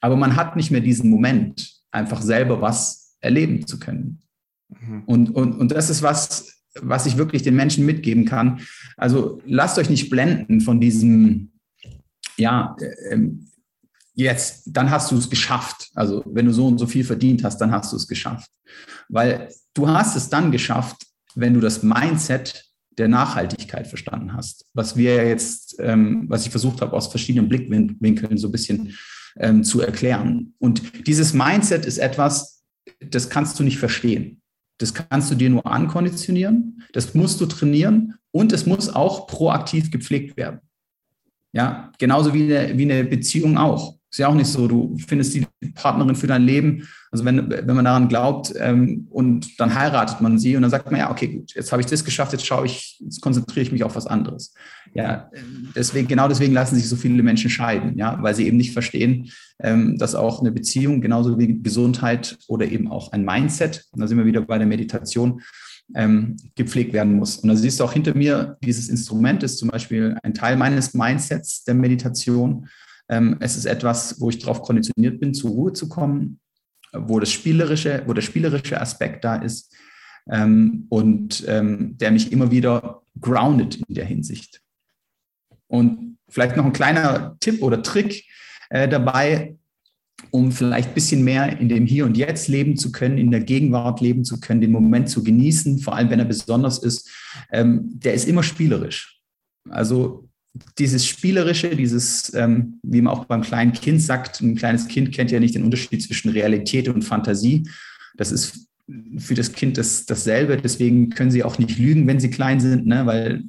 Speaker 2: Aber man hat nicht mehr diesen Moment, einfach selber was erleben zu können. Mhm. Und, und, und das ist was, was ich wirklich den Menschen mitgeben kann. Also lasst euch nicht blenden von diesem, ja, ähm, jetzt, dann hast du es geschafft. Also wenn du so und so viel verdient hast, dann hast du es geschafft. Weil du hast es dann geschafft, wenn du das Mindset der Nachhaltigkeit verstanden hast. Was wir jetzt, ähm, was ich versucht habe, aus verschiedenen Blickwinkeln so ein bisschen ähm, zu erklären. Und dieses Mindset ist etwas, das kannst du nicht verstehen. Das kannst du dir nur ankonditionieren, das musst du trainieren und es muss auch proaktiv gepflegt werden. Ja, genauso wie eine, wie eine Beziehung auch. Ist ja auch nicht so, du findest die Partnerin für dein Leben. Also wenn, wenn man daran glaubt ähm, und dann heiratet man sie und dann sagt man, ja, okay, gut, jetzt habe ich das geschafft, jetzt schaue ich, jetzt konzentriere ich mich auf was anderes. Ja, deswegen, genau deswegen lassen sich so viele Menschen scheiden, ja, weil sie eben nicht verstehen, ähm, dass auch eine Beziehung genauso wie Gesundheit oder eben auch ein Mindset, und da sind wir wieder bei der Meditation, ähm, gepflegt werden muss. Und da siehst du auch hinter mir, dieses Instrument ist zum Beispiel ein Teil meines Mindsets der Meditation. Ähm, es ist etwas, wo ich darauf konditioniert bin, zur Ruhe zu kommen, wo das spielerische, wo der spielerische Aspekt da ist ähm, und ähm, der mich immer wieder grounded in der Hinsicht. Und vielleicht noch ein kleiner Tipp oder Trick äh, dabei, um vielleicht ein bisschen mehr in dem Hier und Jetzt leben zu können, in der Gegenwart leben zu können, den Moment zu genießen, vor allem wenn er besonders ist, ähm, der ist immer spielerisch. Also dieses Spielerische, dieses, ähm, wie man auch beim kleinen Kind sagt, ein kleines Kind kennt ja nicht den Unterschied zwischen Realität und Fantasie. Das ist für das Kind das, dasselbe. Deswegen können sie auch nicht lügen, wenn sie klein sind, ne? weil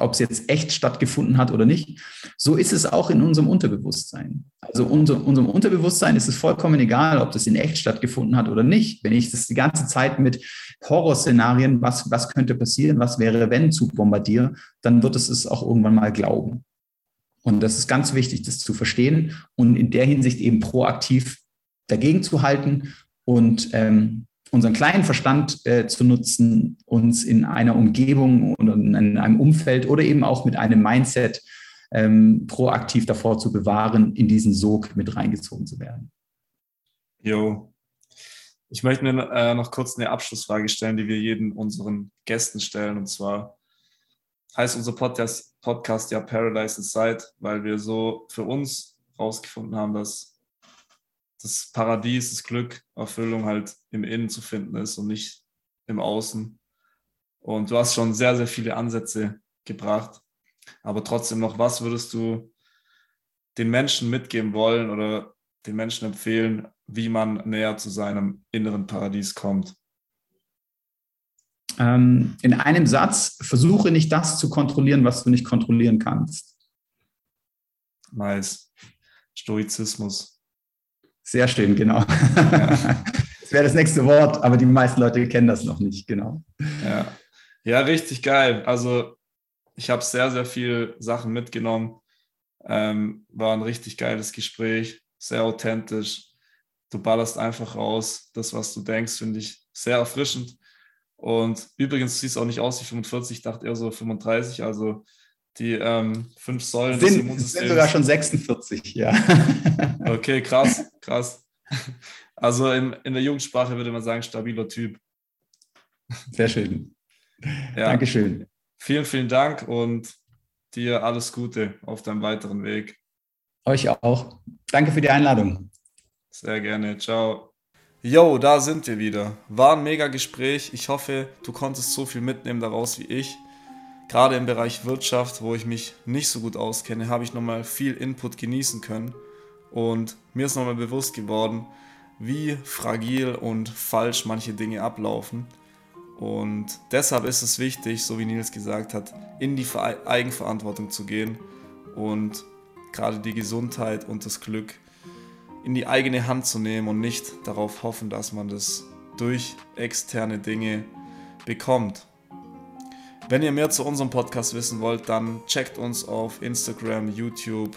Speaker 2: ob es jetzt echt stattgefunden hat oder nicht. So ist es auch in unserem Unterbewusstsein. Also unser, unserem Unterbewusstsein ist es vollkommen egal, ob das in echt stattgefunden hat oder nicht. Wenn ich das die ganze Zeit mit Horrorszenarien, was, was könnte passieren, was wäre, wenn zu bombardiere, dann wird es es auch irgendwann mal glauben. Und das ist ganz wichtig, das zu verstehen und in der Hinsicht eben proaktiv dagegen zu halten und ähm, unseren kleinen Verstand äh, zu nutzen, uns in einer Umgebung oder in einem Umfeld oder eben auch mit einem Mindset ähm, proaktiv davor zu bewahren, in diesen Sog mit reingezogen zu werden.
Speaker 1: Jo. Ich möchte mir äh, noch kurz eine Abschlussfrage stellen, die wir jeden unseren Gästen stellen. Und zwar heißt unser Podcast, Podcast ja Paradise Inside, weil wir so für uns herausgefunden haben, dass das Paradies, das Glück, Erfüllung halt im Innen zu finden ist und nicht im Außen. Und du hast schon sehr, sehr viele Ansätze gebracht. Aber trotzdem noch, was würdest du den Menschen mitgeben wollen oder den Menschen empfehlen, wie man näher zu seinem inneren Paradies kommt?
Speaker 2: Ähm, in einem Satz, versuche nicht das zu kontrollieren, was du nicht kontrollieren kannst.
Speaker 1: Nice. Stoizismus.
Speaker 2: Sehr schön, genau. Ja. Das wäre das nächste Wort, aber die meisten Leute kennen das noch nicht, genau.
Speaker 1: Ja, ja richtig geil. Also ich habe sehr, sehr viele Sachen mitgenommen. Ähm, war ein richtig geiles Gespräch, sehr authentisch. Du ballerst einfach raus. Das, was du denkst, finde ich sehr erfrischend. Und übrigens siehst du auch nicht aus wie 45, ich dachte eher so 35. Also die ähm, fünf Säulen
Speaker 2: sind, des Immunsystems. sind sogar schon 46, ja. (laughs)
Speaker 1: okay, krass, krass. Also in, in der Jugendsprache würde man sagen, stabiler Typ.
Speaker 2: Sehr schön. Ja. Dankeschön.
Speaker 1: Vielen, vielen Dank und dir alles Gute auf deinem weiteren Weg.
Speaker 2: Euch auch. Danke für die Einladung.
Speaker 1: Sehr gerne. Ciao. Yo, da sind wir wieder. War ein mega Gespräch. Ich hoffe, du konntest so viel mitnehmen daraus wie ich. Gerade im Bereich Wirtschaft, wo ich mich nicht so gut auskenne, habe ich nochmal viel Input genießen können. Und mir ist nochmal bewusst geworden, wie fragil und falsch manche Dinge ablaufen. Und deshalb ist es wichtig, so wie Nils gesagt hat, in die Eigenverantwortung zu gehen und gerade die Gesundheit und das Glück in die eigene Hand zu nehmen und nicht darauf hoffen, dass man das durch externe Dinge bekommt. Wenn ihr mehr zu unserem Podcast wissen wollt, dann checkt uns auf Instagram, YouTube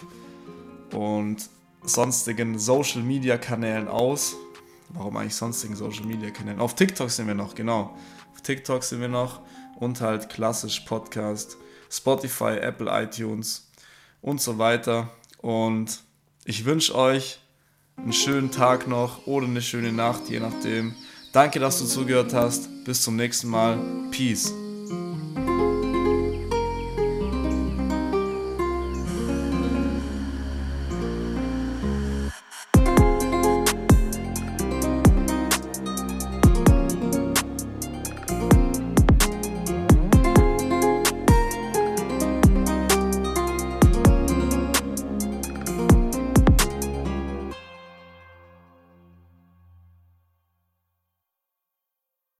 Speaker 1: und sonstigen Social Media Kanälen aus. Warum eigentlich sonstigen Social Media Kanälen? Auf TikTok sind wir noch, genau. Auf TikTok sind wir noch und halt klassisch Podcast, Spotify, Apple, iTunes und so weiter. Und ich wünsche euch einen schönen Tag noch oder eine schöne Nacht, je nachdem. Danke, dass du zugehört hast. Bis zum nächsten Mal. Peace.